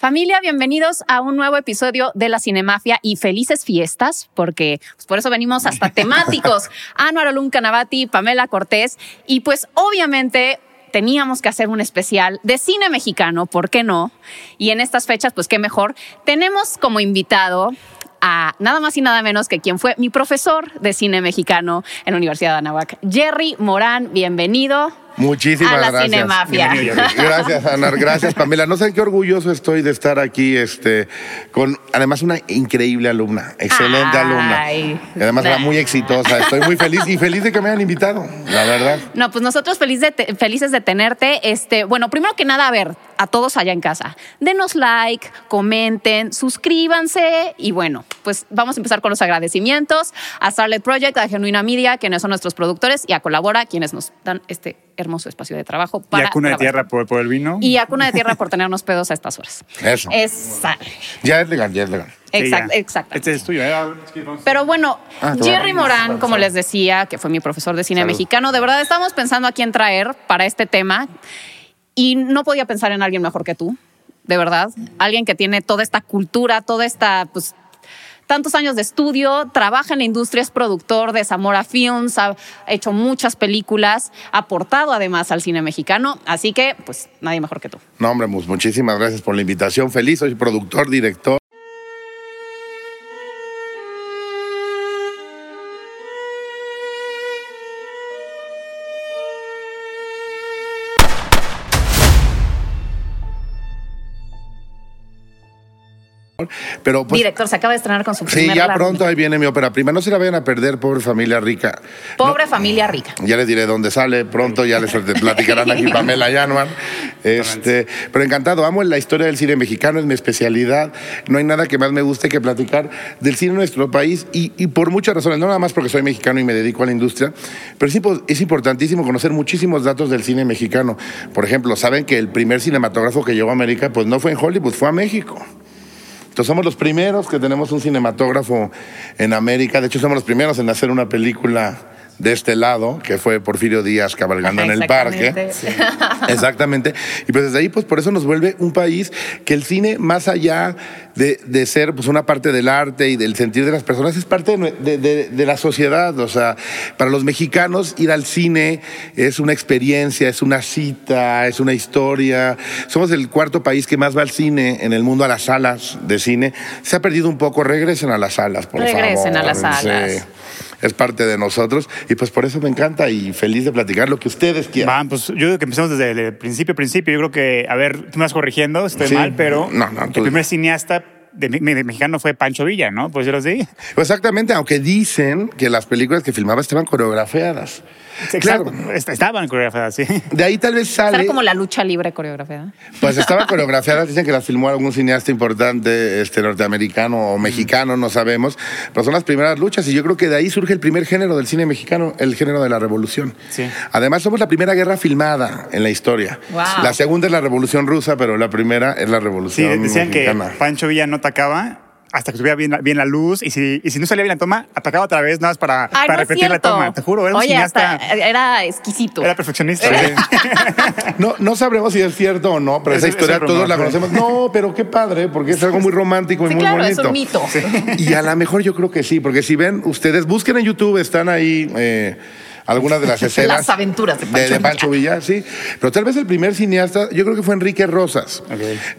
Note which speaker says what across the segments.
Speaker 1: Familia, bienvenidos a un nuevo episodio de la Cinemafia y felices fiestas, porque pues, por eso venimos hasta temáticos. Anuar Olum Canavati, Pamela Cortés, y pues obviamente teníamos que hacer un especial de cine mexicano, ¿por qué no? Y en estas fechas, pues qué mejor. Tenemos como invitado a nada más y nada menos que quien fue mi profesor de cine mexicano en la Universidad de Anahuac, Jerry Morán. Bienvenido.
Speaker 2: Muchísimas
Speaker 1: a la
Speaker 2: gracias.
Speaker 1: Cinemafia.
Speaker 2: Gracias, Ana. Gracias, Pamela. No sé qué orgulloso estoy de estar aquí, este, con además una increíble alumna, excelente
Speaker 1: Ay,
Speaker 2: alumna. Y además era muy exitosa. Estoy muy feliz y feliz de que me hayan invitado, la verdad.
Speaker 1: No, pues nosotros feliz de te- felices de tenerte. Este, bueno, primero que nada, a ver, a todos allá en casa, denos like, comenten, suscríbanse y bueno, pues vamos a empezar con los agradecimientos a Starlet Project, a Genuina Media, quienes son nuestros productores, y a Colabora, quienes nos dan este hermoso espacio de trabajo
Speaker 3: Y
Speaker 1: para
Speaker 3: a Cuna de. Tierra por, por el vino.
Speaker 1: Y a Cuna de Tierra por tenernos pedos a estas horas.
Speaker 2: Eso.
Speaker 1: Exacto.
Speaker 2: Ya es legal, ya es legal.
Speaker 1: Exacto, exacto.
Speaker 3: Este es tuyo. ¿eh?
Speaker 1: Pero bueno,
Speaker 2: Ah,
Speaker 1: Jerry Morán, como les decía, que fue mi profesor de cine
Speaker 2: Salud.
Speaker 1: mexicano, de verdad estamos pensando a quién traer para este tema y no podía pensar en alguien mejor que tú, de verdad. Alguien que tiene toda esta cultura, toda esta, pues, tantos años de estudio, trabaja en la industria, es productor de Zamora Films, ha hecho muchas películas, ha aportado además al cine mexicano, así que, pues, nadie mejor que tú.
Speaker 2: No, hombre, muchísimas gracias por la invitación. Feliz, soy productor, director. Pero pues,
Speaker 1: Director, se acaba de estrenar con su
Speaker 2: sí,
Speaker 1: primer
Speaker 2: ya
Speaker 1: largo.
Speaker 2: pronto ahí viene mi ópera prima. No se la vayan a perder, pobre familia rica.
Speaker 1: Pobre familia rica.
Speaker 2: Ya les diré dónde sale, pronto ya les platicarán aquí Pamela Yanuar. Este, pero encantado, amo la historia del cine mexicano, es mi especialidad. No hay nada que más me guste que platicar del cine de nuestro país y, y por muchas razones, no nada más porque soy mexicano y me dedico a la industria, pero sí, es importantísimo conocer muchísimos datos del cine mexicano. Por ejemplo, saben que el primer cinematógrafo que llegó a América, pues no fue en Hollywood, fue a México. Entonces somos los primeros que tenemos un cinematógrafo en América. De hecho, somos los primeros en hacer una película de este lado, que fue Porfirio Díaz cabalgando en el parque.
Speaker 1: Exactamente.
Speaker 2: Exactamente. Y pues desde ahí, pues por eso nos vuelve un país que el cine, más allá de, de ser pues una parte del arte y del sentir de las personas, es parte de, de- de- de la sociedad. O sea, para los mexicanos ir al cine es una experiencia, es una cita, es una historia. Somos el cuarto país que más va al cine en el mundo, a las salas de cine. Se ha perdido un poco, regresen a las salas, por favor.
Speaker 1: Regresen a las salas.
Speaker 2: Sí. Es parte de nosotros y pues por eso me encanta y feliz de platicar lo que ustedes quieran.
Speaker 3: Va, pues yo creo que empezamos desde el principio, principio. Yo creo que, a ver, tú me vas corrigiendo, estoy
Speaker 2: Sí.
Speaker 3: mal, pero
Speaker 2: No, no, tú-
Speaker 3: el primer cineasta de, me- de mexicano fue Pancho Villa, ¿no? Pues yo lo sé.
Speaker 2: Exactamente, aunque dicen que las películas que filmaba estaban coreografiadas. Claro,
Speaker 3: Est- Estaban coreografiadas, sí.
Speaker 2: de ahí tal vez
Speaker 1: Será
Speaker 2: sale.
Speaker 1: como la lucha libre coreografiada.
Speaker 2: Pues estaban coreografiadas, dicen que las filmó algún cineasta importante, este norteamericano o mexicano, no sabemos. Pero son las primeras luchas y yo creo que de ahí surge el primer género del cine mexicano, el género de la revolución.
Speaker 3: Sí.
Speaker 2: Además, somos la primera guerra filmada en la historia.
Speaker 1: Wow.
Speaker 2: La segunda es la revolución rusa, pero la primera es la
Speaker 3: Sí,
Speaker 2: revolución
Speaker 3: decían
Speaker 2: mexicana.
Speaker 3: que Pancho Villa no atacaba hasta que tuviera bien, la- bien la luz y si, y si no salía bien la toma, atacaba otra vez nada más para,
Speaker 1: Ay,
Speaker 3: para
Speaker 1: no es
Speaker 3: repetir la toma. Te juro, era un
Speaker 1: Oye,
Speaker 3: cineasta.
Speaker 1: hasta era exquisito.
Speaker 3: Era perfeccionista.
Speaker 2: No, no sabremos si es cierto o no, pero esa historia todos la conocemos. No, pero qué padre, porque es algo muy romántico y
Speaker 1: Sí,
Speaker 2: muy
Speaker 1: claro, es
Speaker 2: bonito.
Speaker 1: un mito.
Speaker 2: Y a lo mejor yo creo que sí, porque si ven ustedes, busquen en YouTube, están ahí eh, algunas de las escenas.
Speaker 1: Las aventuras de Pancho
Speaker 2: de Pancho Villa. sí. Pero tal vez el primer cineasta, yo creo que fue Enrique Rosas.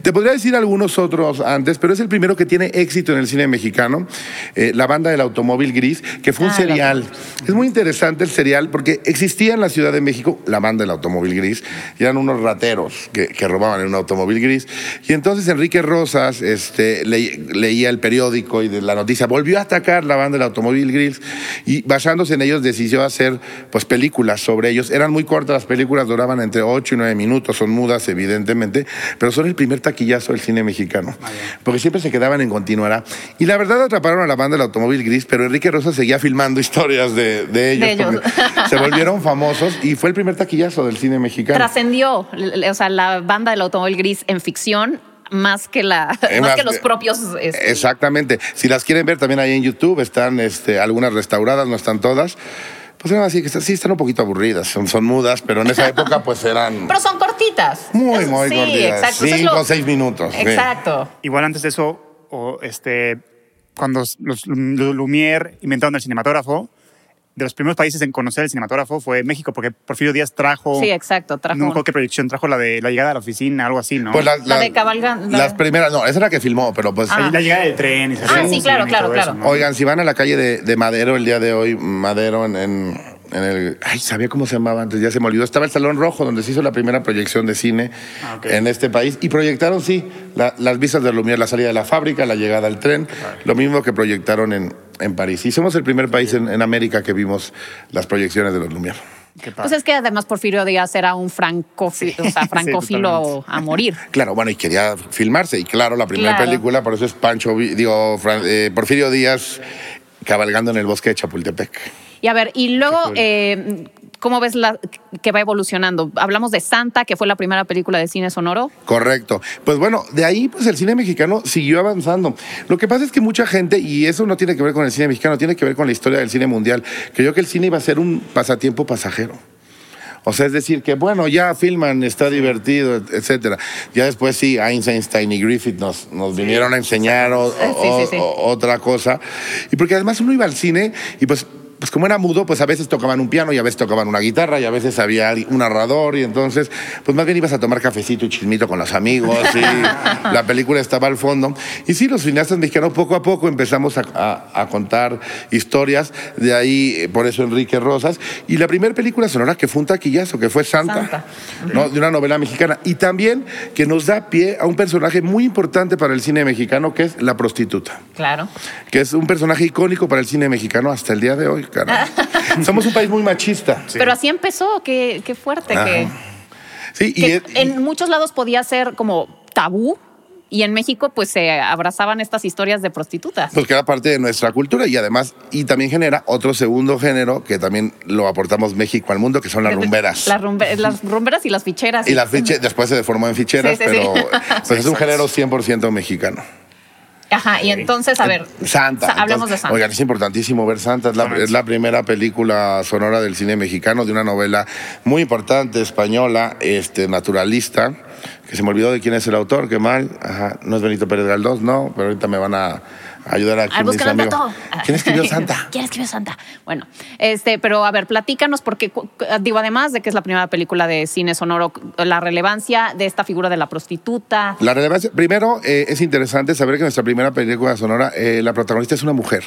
Speaker 2: Te podría decir algunos otros antes, pero es el primero que tiene éxito en el cine mexicano, eh, la banda del automóvil gris, que fue un
Speaker 1: Ah, el
Speaker 2: serial. Es muy interesante el serial porque existía en la Ciudad de México la banda del automóvil gris y eran unos rateros que, que robaban en un automóvil gris. Y entonces Enrique Rosas este, le- leía el periódico y de la noticia volvió a atacar la banda del automóvil gris y basándose en ellos decidió hacer pues películas sobre ellos. Eran muy cortas las películas, duraban entre 8 y 9 minutos, son mudas evidentemente, pero son el primer taquillazo del cine mexicano, porque siempre se quedaban en continuará. Y la verdad atraparon a la banda del automóvil gris, pero Enrique Rosas seguía filmando historias de, de ellos,
Speaker 1: De ellos.
Speaker 2: se volvieron famosos y fue el primer taquillazo del cine mexicano.
Speaker 1: Trascendió, o sea, la banda del automóvil gris en ficción más que la
Speaker 2: Eh,
Speaker 1: más
Speaker 2: más
Speaker 1: que los propios este,
Speaker 2: Exactamente. Si las quieren ver también ahí en YouTube, están este, algunas restauradas, no están todas. Pues eran así, que sí están un poquito aburridas, son, son mudas, pero en esa época pues eran...
Speaker 1: pero son cortitas.
Speaker 2: Muy, muy
Speaker 1: sí,
Speaker 2: cortitas.
Speaker 1: exacto.
Speaker 2: Cinco
Speaker 1: lo-
Speaker 2: o seis minutos. sí.
Speaker 1: Exacto.
Speaker 3: Igual antes de eso, o, este, cuando los, los Lumière inventaron el cinematógrafo, de los primeros países en conocer el cinematógrafo fue México, porque Porfirio Díaz trajo.
Speaker 1: Sí, exacto. Trajo
Speaker 3: No me acuerdo qué proyección trajo la de la llegada a la oficina, algo así, ¿no?
Speaker 2: Pues la-
Speaker 1: La
Speaker 2: la-
Speaker 1: de Cabalgan- la-
Speaker 2: Las primeras, no, esa era la que filmó, pero pues.
Speaker 1: Ah.
Speaker 3: la llegada del tren. Y se
Speaker 1: Ah, sí, claro, claro, claro.
Speaker 3: eso, ¿no?
Speaker 2: Oigan, si van a la calle de, de Madero el día de hoy, Madero en, en, en el. Ay, sabía cómo se llamaba antes, ya se me olvidó. Estaba el Salón Rojo, donde se hizo la primera proyección de cine
Speaker 3: Ah, ok.
Speaker 2: en este país. Y proyectaron, sí, la- las vistas de Lumière, la salida de la fábrica, la llegada al tren. Lo mismo que proyectaron en, en París. Y somos el primer país en, en América que vimos las proyecciones de los Lumière.
Speaker 3: Qué padre.
Speaker 1: Pues es que además Porfirio Díaz era un francofi- o sea, francófilo a morir.
Speaker 2: Claro, bueno, y quería filmarse. Y claro, la primera
Speaker 1: Claro.
Speaker 2: película, por eso es Pancho, digo, Fran- eh, Porfirio Díaz cabalgando en el bosque de Chapultepec.
Speaker 1: Y a ver, y luego, eh, ¿cómo ves la, que va evolucionando? Hablamos de Santa, que fue la primera película de cine sonoro.
Speaker 2: Correcto. Pues bueno, de ahí pues el cine mexicano siguió avanzando. Lo que pasa es que mucha gente, y eso no tiene que ver con el cine mexicano, tiene que ver con la historia del cine mundial, creyó que el cine iba a ser un pasatiempo pasajero. O sea, es decir, que bueno, ya filman, está divertido, et- etcétera. Ya después sí, Einstein y Griffith nos, nos vinieron a enseñar o-
Speaker 1: Sí, sí,
Speaker 2: o-
Speaker 1: sí.
Speaker 2: o- otra cosa. Y porque además uno iba al cine y pues, pues como era mudo, pues a veces tocaban un piano y a veces tocaban una guitarra y a veces había un narrador y entonces, pues más bien ibas a tomar cafecito y chismito con los amigos y la película estaba al fondo. Y sí, los cineastas mexicanos poco a poco empezamos a, a- a contar historias, de ahí eh, por eso Enrique Rosas. Y la primera película sonora que fue un taquillazo, que fue Santa,
Speaker 1: Santa.
Speaker 2: ¿no? de una novela mexicana. Y también que nos da pie a un personaje muy importante para el cine mexicano, que es la prostituta
Speaker 1: Claro.
Speaker 2: que es un personaje icónico para el cine mexicano hasta el día de hoy, Somos un país muy machista.
Speaker 1: Pero así empezó, qué, qué fuerte,
Speaker 2: Ajá.
Speaker 1: que,
Speaker 2: Sí, y,
Speaker 1: que
Speaker 2: es- y-
Speaker 1: en muchos lados podía ser como tabú y en México pues se abrazaban estas historias de prostitutas.
Speaker 2: pues que era parte de nuestra cultura y además, y también genera otro segundo género que también lo aportamos México al mundo, que son las rumberas.
Speaker 1: Las, rumbe- las rumberas y las ficheras.
Speaker 2: y las fiche, después se deformó en ficheras,
Speaker 1: Sí, sí, sí.
Speaker 2: pero pues es un género 100% mexicano.
Speaker 1: Ajá, y entonces, a ver,
Speaker 2: Santa.
Speaker 1: sa- hablemos
Speaker 2: Entonces,
Speaker 1: de Santa.
Speaker 2: Oigan, es importantísimo ver Santa. Es la, es la primera película sonora del cine mexicano de una novela muy importante, española, este, naturalista, que se me olvidó de quién es el autor, qué mal. Ajá, no es Benito Pérez Galdós, no, pero ahorita me van a ayudar mis
Speaker 1: búscalo el
Speaker 2: amigos.
Speaker 1: dato.
Speaker 2: ¿Quién escribió Santa?
Speaker 1: ¿Quién escribió Santa? Bueno, este, pero a ver, platícanos, porque digo, además de que es la primera película de cine sonoro, la relevancia de esta figura de la prostituta.
Speaker 2: La relevancia, primero eh, es interesante saber que nuestra primera película sonora, eh, la protagonista es una mujer.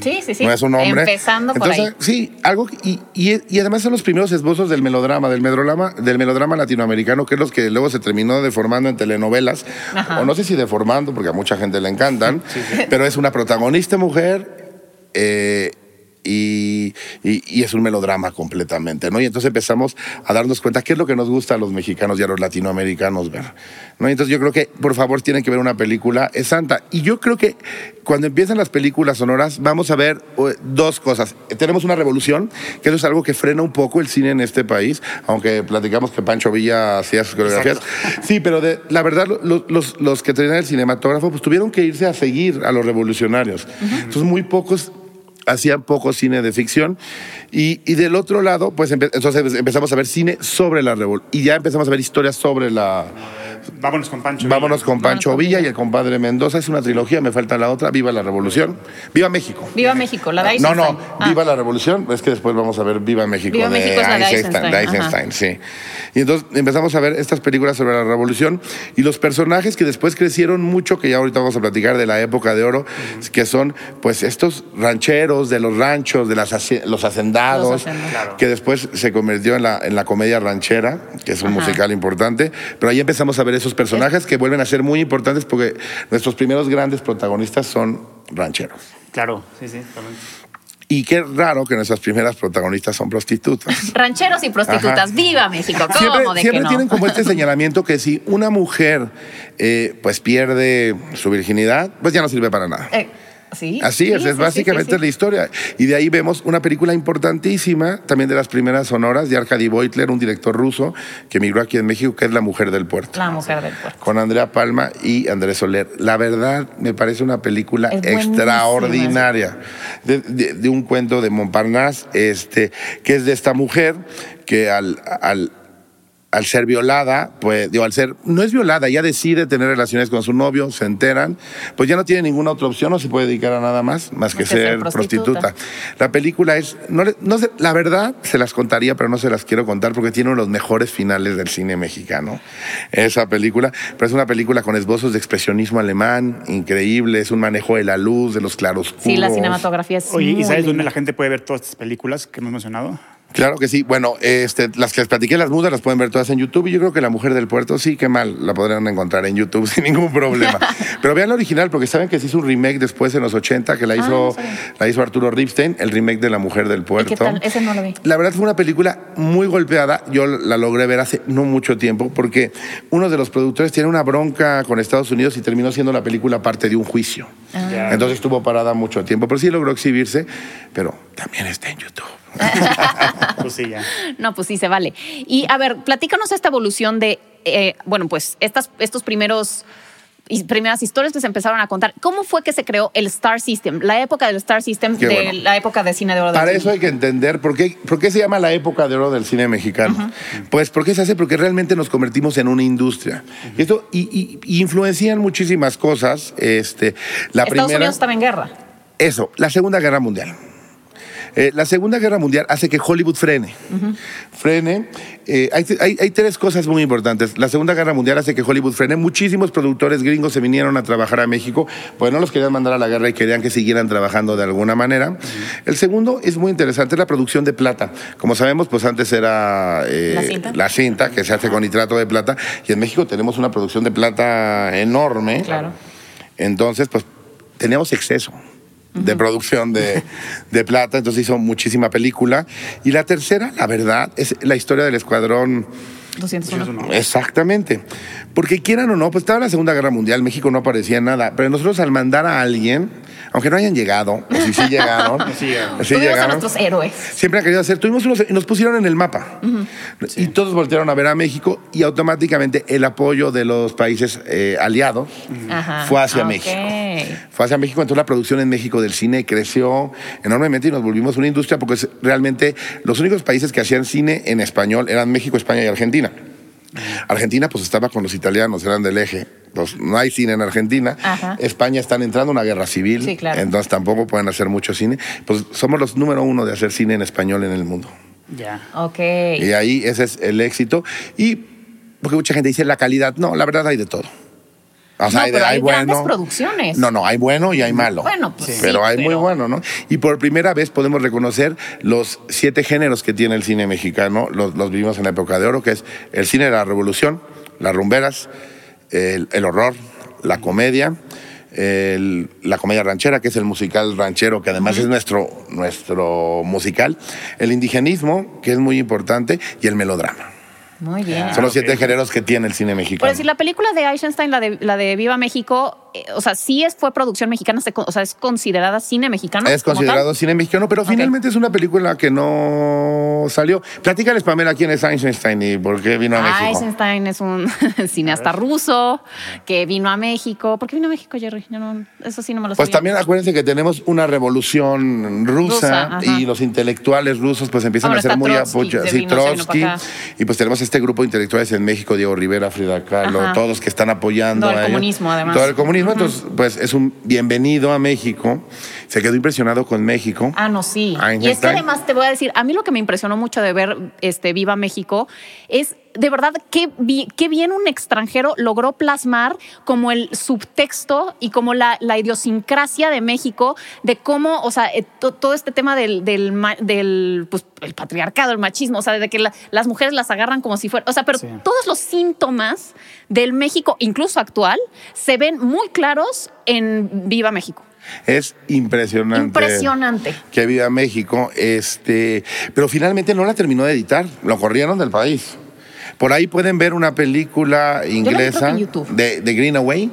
Speaker 1: Sí, sí, sí.
Speaker 2: no es un hombre.
Speaker 1: Empezando por
Speaker 2: Entonces,
Speaker 1: ahí.
Speaker 2: Sí, algo y, y, y además son los primeros esbozos del melodrama, del melodrama, del melodrama latinoamericano, que es los que luego se terminó deformando en telenovelas,
Speaker 1: Ajá.
Speaker 2: o no sé si deformando, porque a mucha gente le encantan, pero es una protagonista mujer. eh, y, y- y es un melodrama completamente, ¿no? Y entonces empezamos a darnos cuenta qué es lo que nos gusta a los mexicanos y a los latinoamericanos ver, ¿no? Y entonces yo creo que, por favor, tienen que ver una película, es santa. Y yo creo que cuando empiezan las películas sonoras, vamos a ver eh, dos cosas. Tenemos una revolución, que eso es algo que frena un poco el cine en este país, aunque platicamos que Pancho Villa hacía sus coreografías. Sí, pero de, la verdad, lo- los, los que tenían el cinematógrafo, pues tuvieron que irse a seguir a los revolucionarios. Entonces, muy pocos hacían poco cine de ficción. Y, y del otro lado, pues entonces empezamos a ver cine sobre la revolución. Y ya empezamos a ver historias sobre la...
Speaker 3: Vámonos con Pancho.
Speaker 2: Vámonos con Pancho
Speaker 1: con
Speaker 2: Villa
Speaker 1: Villa.
Speaker 2: y el compadre Mendoza. Es una trilogía, me falta la otra. Viva la revolución. Viva México.
Speaker 1: Viva México, la de
Speaker 2: No,
Speaker 1: Eisenstein.
Speaker 2: no,
Speaker 1: Ah.
Speaker 2: Viva la Revolución, es que después vamos a ver Viva México
Speaker 1: Viva
Speaker 2: de,
Speaker 1: México es la de
Speaker 2: Eisenstein, de
Speaker 1: Eisenstein,
Speaker 2: Eisenstein, sí. Y entonces empezamos a ver estas películas sobre la Revolución y los personajes que después crecieron mucho, que ya ahorita vamos a platicar de la época de oro, que son pues estos rancheros de los ranchos, de las los hacendados,
Speaker 1: Los hacendados.
Speaker 3: Claro.
Speaker 2: que después se convirtió en la, en la comedia ranchera, que es un
Speaker 1: Ajá.
Speaker 2: musical importante, pero ahí empezamos a ver esos personajes que vuelven a ser muy importantes porque nuestros primeros grandes protagonistas son rancheros.
Speaker 3: Claro, sí, sí, totalmente.
Speaker 2: Y qué raro que nuestras primeras protagonistas son prostitutas.
Speaker 1: Rancheros y prostitutas.
Speaker 2: Ajá.
Speaker 1: Viva México. ¿Cómo
Speaker 2: Siempre,
Speaker 1: de
Speaker 2: siempre
Speaker 1: que no?
Speaker 2: tienen como este señalamiento que si una mujer eh, pues pierde su virginidad, pues ya no sirve para nada.
Speaker 1: Eh, sí.
Speaker 2: Así
Speaker 1: sí,
Speaker 2: es,
Speaker 1: sí,
Speaker 2: es básicamente la historia. Y de ahí vemos una película importantísima, también de las primeras sonoras, de Arkady Beutler, un director ruso que emigró aquí en México, que es La Mujer del Puerto.
Speaker 1: La mujer del puerto.
Speaker 2: Con Andrea Palma y Andrés Soler. La verdad, me parece una película extraordinaria. De, de- de un cuento de Montparnasse, este, que es de esta mujer que al, al, al ser violada, pues, digo, al ser, no es violada, ya decide tener relaciones con su novio, se enteran, pues ya no tiene ninguna otra opción, no se puede dedicar a nada más, más que, ser prostituta. La película es, no, le- no sé, la verdad se las contaría, pero no se las quiero contar porque tiene uno de los mejores finales del cine mexicano, esa película, pero es una película con esbozos de expresionismo alemán, increíble, es un manejo de la luz, de los claroscuros.
Speaker 1: Sí, la cinematografía es
Speaker 3: Oye, ¿y sabes dónde la gente puede ver todas estas películas que hemos mencionado?
Speaker 2: Claro que sí. Bueno, este, las que les platiqué, las mudas, las pueden ver todas en YouTube. Y yo creo que La Mujer del Puerto, sí, qué mal, la podrán encontrar en YouTube sin ningún problema. Pero vean la original, porque saben que se hizo un remake después en los 80, que la hizo,
Speaker 1: no sabía.
Speaker 2: la hizo Arturo Ripstein, el remake de La Mujer del Puerto.
Speaker 1: qué tal? Ese no lo vi.
Speaker 2: La verdad fue una película muy golpeada. Yo la logré ver hace no mucho tiempo, porque uno de los productores tiene una bronca con Estados Unidos y terminó siendo la película parte de un juicio.
Speaker 3: Ya.
Speaker 2: Entonces estuvo parada mucho tiempo. Pero sí logró exhibirse, pero también está en YouTube.
Speaker 3: Pues sí, ya.
Speaker 1: No, pues sí, se vale. Y a ver, platícanos esta evolución de, eh, bueno, pues estas, estos primeros y primeras historias que se empezaron a contar. ¿Cómo fue que se creó el Star System? La época del Star System,
Speaker 2: Qué
Speaker 1: de
Speaker 2: bueno.
Speaker 1: la época de cine de oro. del
Speaker 2: Para
Speaker 1: cine.
Speaker 2: eso hay que entender por qué, por qué se llama la época de oro del cine mexicano. Pues porque se hace porque realmente nos convertimos en una industria. Y esto y, y- y influencian muchísimas cosas. Este, la
Speaker 1: Estados
Speaker 2: primera,
Speaker 1: Unidos estaba en guerra.
Speaker 2: eso, la Segunda Guerra Mundial. Eh, la Segunda Guerra Mundial hace que Hollywood frene. Frene. eh, hay, hay- hay tres cosas muy importantes. La Segunda Guerra Mundial hace que Hollywood frene. Muchísimos productores gringos se vinieron a trabajar a México, pues no los querían mandar a la guerra y querían que siguieran trabajando de alguna manera. El segundo es muy interesante, es la producción de plata. Como sabemos, pues antes era eh,
Speaker 1: ¿La cinta?
Speaker 2: la cinta, que se hace con nitrato de plata, y en México tenemos una producción de plata enorme.
Speaker 1: Claro.
Speaker 2: Entonces, pues teníamos exceso de producción de, de plata, entonces hizo muchísima película. Y la tercera, la verdad, es la historia del escuadrón.
Speaker 1: 201.
Speaker 2: Exactamente. Porque quieran o no, pues estaba la Segunda Guerra Mundial, México no aparecía nada, pero nosotros al mandar a alguien, aunque no hayan llegado, o si sí llegaron,
Speaker 3: Sí llegaron.
Speaker 2: sí
Speaker 1: Tuvimos a
Speaker 2: llegaron,
Speaker 1: nuestros héroes.
Speaker 2: siempre han querido hacer. Tuvimos unos y nos pusieron en el mapa. Y todos voltearon a ver a México y automáticamente el apoyo de los países eh, aliados fue hacia
Speaker 1: Ok.
Speaker 2: México. Fue hacia México, entonces la producción en México del cine creció enormemente y nos volvimos una industria porque es- realmente los únicos países que hacían cine en español eran México, España y Argentina. Argentina pues estaba con los italianos, eran del eje. Entonces, no hay cine en Argentina.
Speaker 1: Ajá.
Speaker 2: España están entrando a una guerra civil.
Speaker 1: Sí, claro.
Speaker 2: Entonces tampoco pueden hacer mucho cine. Pues somos los número uno de hacer cine en español en el mundo.
Speaker 3: Ya.
Speaker 1: Ok.
Speaker 2: Y ahí ese es el éxito. Y porque mucha gente dice la calidad. No, la verdad hay de todo. O
Speaker 1: No, pero hay grandes producciones.
Speaker 2: No, no, hay bueno y hay malo.
Speaker 1: Bueno, pues sí,
Speaker 2: pero hay muy bueno, ¿no? Y por primera vez podemos reconocer los siete géneros que tiene el cine mexicano. Los, los vivimos en la época de oro, que es el cine de la revolución, las rumberas, el, el horror, la comedia. el- la comedia ranchera, que es el musical ranchero, que además es nuestro, nuestro musical, el indigenismo, que es muy importante, y el melodrama.
Speaker 1: Muy bien.
Speaker 2: Son los siete géneros que tiene el cine mexicano.
Speaker 1: Por decir, la película de Eisenstein, la de, la de Viva México, eh, o sea, sí es, fue producción mexicana, se o sea, es considerada cine mexicano.
Speaker 2: Es considerado cine mexicano, pero finalmente es una película que no salió. Platícales, Pamela, quién es Einstein y por qué vino a
Speaker 1: Ah,
Speaker 2: México.
Speaker 1: Eisenstein es un cineasta ruso que vino a México. ¿Por qué vino a México, Jerry? Yo no, eso sí no me lo
Speaker 2: Pues
Speaker 1: sabía.
Speaker 2: también acuérdense que tenemos una revolución rusa, y los intelectuales rusos pues empiezan
Speaker 1: Ahora
Speaker 2: a ser muy apoyados. Sí, Trotsky. Y pues tenemos este grupo de intelectuales en México, Diego Rivera, Frida Kahlo,
Speaker 1: Ajá.
Speaker 2: todos que están apoyando.
Speaker 1: Todo el
Speaker 2: a ellos.
Speaker 1: comunismo, además.
Speaker 2: Todo el comunismo. Entonces, pues es un bienvenido a México. Se quedó impresionado con México.
Speaker 1: Ah, no, sí. Y es que además te voy a decir, a mí lo que me impresionó mucho de ver este Viva México es de verdad qué, bi- qué bien un extranjero logró plasmar como el subtexto y como la, la idiosincrasia de México, de cómo, o sea, eh, to- todo este tema del, del, del, pues, el patriarcado, el machismo, o sea, de que la- las mujeres las agarran como si fuera, o sea, pero
Speaker 3: Sí.
Speaker 1: todos los síntomas del México, incluso actual, se ven muy claros en Viva México.
Speaker 2: Es impresionante.
Speaker 1: Impresionante.
Speaker 2: que viva México, este, pero finalmente no la terminó de editar, lo corrieron del país. Por ahí pueden ver una película inglesa
Speaker 1: en
Speaker 2: de, de Greenaway.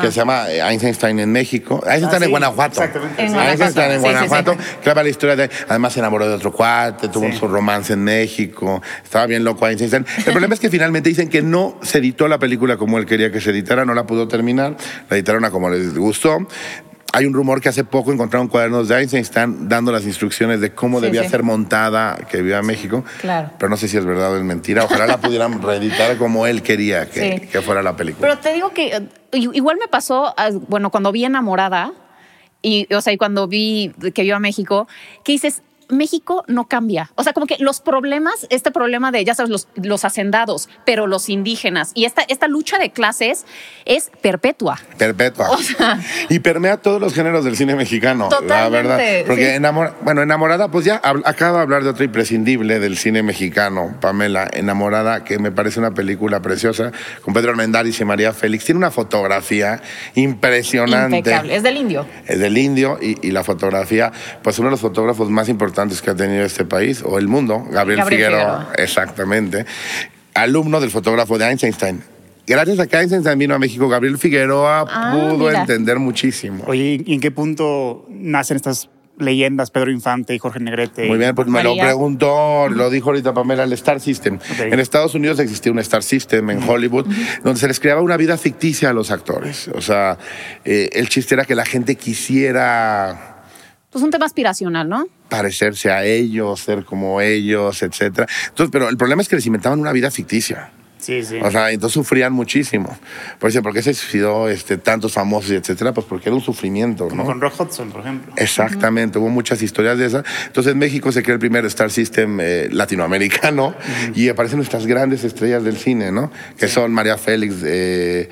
Speaker 2: Que se llama eh, Einstein en México. Einstein
Speaker 3: Ah,
Speaker 2: en
Speaker 3: sí,
Speaker 2: Guanajuato.
Speaker 3: exactamente.
Speaker 1: En
Speaker 2: Einstein en
Speaker 1: Guanajuato, sí, sí,
Speaker 2: Guanajuato.
Speaker 1: sí.
Speaker 2: Clava la historia de. Además se enamoró de otro cuate, tuvo
Speaker 3: Sí.
Speaker 2: su romance en México. Estaba bien loco Einstein. El problema es que finalmente dicen que no se editó la película como él quería que se editara, no la pudo terminar. La editaron a como les gustó. Hay un rumor que hace poco encontraron cuadernos de Einstein dando las instrucciones de cómo
Speaker 1: Sí,
Speaker 2: debía
Speaker 1: sí.
Speaker 2: ser montada que viva México.
Speaker 1: Claro.
Speaker 2: Pero no sé si es verdad o es mentira. Ojalá la pudieran reeditar como él quería que,
Speaker 1: Sí.
Speaker 2: que fuera la película.
Speaker 1: Pero te digo que eh, igual me pasó, bueno, cuando vi enamorada y, o sea, y cuando vi que iba a México, que dices, México no cambia. O sea, como que los problemas, este problema de, ya sabes, los, los hacendados, pero los indígenas y esta, esta lucha de clases es perpetua.
Speaker 2: Perpetua.
Speaker 1: O sea-
Speaker 2: y permea todos los géneros del cine mexicano, la
Speaker 1: Totalmente,
Speaker 2: verdad. Porque
Speaker 1: sí.
Speaker 2: enamor- bueno, enamorada, pues ya acabo de hablar de otro imprescindible del cine mexicano, Pamela, enamorada, que me parece una película preciosa, con Pedro Armendáriz y María Félix. Tiene una fotografía impresionante.
Speaker 1: Impecable. Es del indio.
Speaker 2: Es del indio y, y la fotografía, pues uno de los fotógrafos más importantes que ha tenido este país, o el mundo, Gabriel,
Speaker 1: Gabriel
Speaker 2: Figueroa,
Speaker 1: Figueroa.
Speaker 2: exactamente, alumno del fotógrafo de Einstein. Gracias a que Einstein vino a México, Gabriel Figueroa
Speaker 1: Ah,
Speaker 2: pudo
Speaker 1: mira.
Speaker 2: entender muchísimo.
Speaker 3: Oye, ¿y en qué punto nacen estas leyendas Pedro Infante y Jorge Negrete?
Speaker 2: Muy bien, pues me lo
Speaker 1: María.
Speaker 2: preguntó, lo dijo ahorita Pamela, el Star System.
Speaker 3: Ok.
Speaker 2: En Estados Unidos existía un Star System en Hollywood, donde se les creaba una vida ficticia a los actores. O sea, eh, el chiste era que la gente quisiera
Speaker 1: Pues un tema aspiracional, ¿no?
Speaker 2: parecerse a ellos, ser como ellos, etcétera. Entonces, pero el problema es que les inventaban una vida ficticia.
Speaker 3: Sí, sí.
Speaker 2: O sea, entonces sufrían muchísimo. Por eso, ¿por qué se suicidó este, tantos famosos etcétera? Pues porque era un sufrimiento,
Speaker 3: Como
Speaker 2: ¿no?
Speaker 3: con Rock Hudson, por ejemplo.
Speaker 2: Exactamente, hubo muchas historias de esas. Entonces en México se creó el primer Star System eh, latinoamericano y aparecen nuestras grandes estrellas del cine, ¿no? Que son María Félix, eh,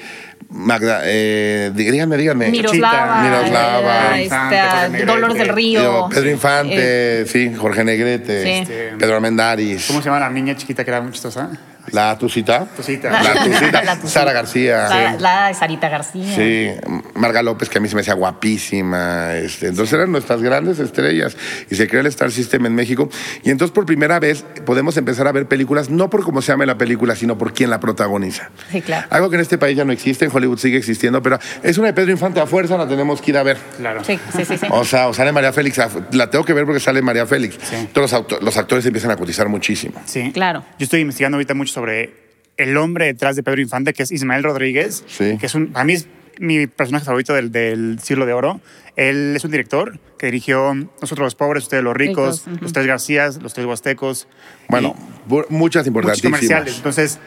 Speaker 2: Magda, eh, dí- díganme, díganme.
Speaker 1: Miroslava.
Speaker 2: Miroslava.
Speaker 1: eh,
Speaker 3: Infante,
Speaker 1: esta,
Speaker 3: Jorge Negrete.
Speaker 1: Dolores del Río.
Speaker 2: Digo, Pedro Infante,
Speaker 1: Eh,
Speaker 2: sí, Jorge Negrete,
Speaker 1: Sí.
Speaker 3: Este,
Speaker 2: Pedro Armendáriz,
Speaker 3: ¿Cómo se llama la niña chiquita que era muy chistosa?
Speaker 2: La Tucita,
Speaker 3: Tucita.
Speaker 2: la Tucita,
Speaker 1: La Tucita.
Speaker 2: Sara García.
Speaker 1: la, la de Sarita García.
Speaker 2: Sí, Marga López, que a mí se me hacía guapísima. Este, entonces eran nuestras grandes estrellas. Y se creó el Star System en México. Y entonces por primera vez podemos empezar a ver películas, no por cómo se llame la película, sino por quién la protagoniza.
Speaker 1: Sí, claro.
Speaker 2: Algo que en este país ya no existe, en Hollywood sigue existiendo, pero es una de Pedro Infante a fuerza, la tenemos que ir a ver.
Speaker 3: Claro.
Speaker 1: Sí, sí, sí. sí.
Speaker 2: O sea, o sale María Félix, la tengo que ver porque sale María Félix.
Speaker 3: Sí.
Speaker 2: Todos los, auto- los actores empiezan a cotizar muchísimo.
Speaker 3: Sí.
Speaker 1: Claro.
Speaker 3: Yo estoy investigando ahorita mucho sobre el hombre detrás de Pedro Infante, que es Ismael Rodríguez,
Speaker 2: Sí.
Speaker 3: que es un, a mí es mi personaje favorito del, del siglo de oro. Él es un director que dirigió Nosotros los pobres, ustedes los ricos. Los Tres Garcías, Los Tres Huastecos.
Speaker 2: Bueno, bu- muchas
Speaker 3: y muchos
Speaker 2: importantísimas.
Speaker 3: comerciales. Entonces,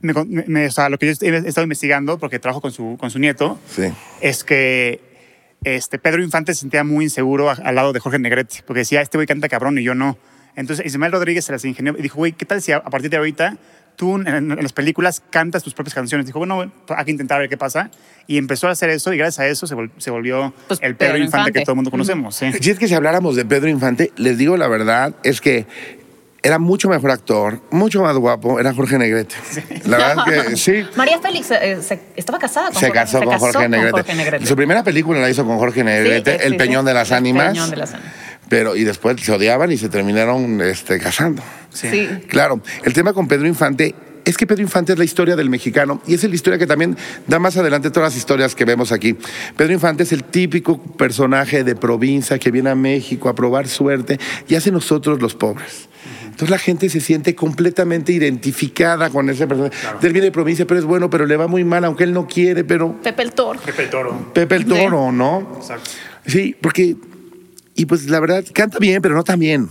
Speaker 3: me, con- me- o sea, lo que yo he estado investigando, porque trabajo con su, con su nieto,
Speaker 2: Sí.
Speaker 3: es que este, Pedro Infante se sentía muy inseguro a- al lado de Jorge Negrete, porque decía, este güey canta cabrón y yo no. Entonces Ismael Rodríguez se las ingenió y dijo, güey, ¿qué tal si a, a partir de ahorita tú en, en las películas cantas tus propias canciones? Dijo, bueno, hay que intentar ver qué pasa. Y empezó a hacer eso y gracias a eso se, vol- se volvió
Speaker 1: Pues,
Speaker 3: el Pedro,
Speaker 1: Pedro
Speaker 3: Infante,
Speaker 1: Infante.
Speaker 3: que todo el mundo conocemos. sí.
Speaker 2: Si es que si habláramos de Pedro Infante, les digo la verdad, es que era mucho mejor actor, mucho más guapo, era Jorge Negrete. La verdad es que sí.
Speaker 1: María Félix eh, se- estaba casada con
Speaker 2: Se
Speaker 1: Jorge-
Speaker 2: casó, con, Jorge Negrete.
Speaker 1: Jorge Negrete.
Speaker 2: Su primera película la hizo con Jorge Negrete,
Speaker 1: Sí, sí,
Speaker 2: El
Speaker 1: sí.
Speaker 2: Peñón de las
Speaker 1: El
Speaker 2: Ánimas.
Speaker 1: Peñón de las Ánimas.
Speaker 2: Pero, y después se odiaban y se terminaron este, casando.
Speaker 1: Sí.
Speaker 2: Claro, el tema con Pedro Infante es que Pedro Infante es la historia del mexicano y es la historia que también da más adelante todas las historias que vemos aquí. Pedro Infante es el típico personaje de provincia que viene a México a probar suerte y hace nosotros los pobres. Entonces la gente se siente completamente identificada con ese personaje. Él viene de provincia, pero es bueno, pero le va muy mal, aunque él no quiere, pero
Speaker 1: Pepe el Toro.
Speaker 3: Pepe el Toro.
Speaker 2: Pepe el Toro, ¿no?
Speaker 3: Exacto.
Speaker 2: Sí, porque... Y pues la verdad, canta bien, pero no tan bien.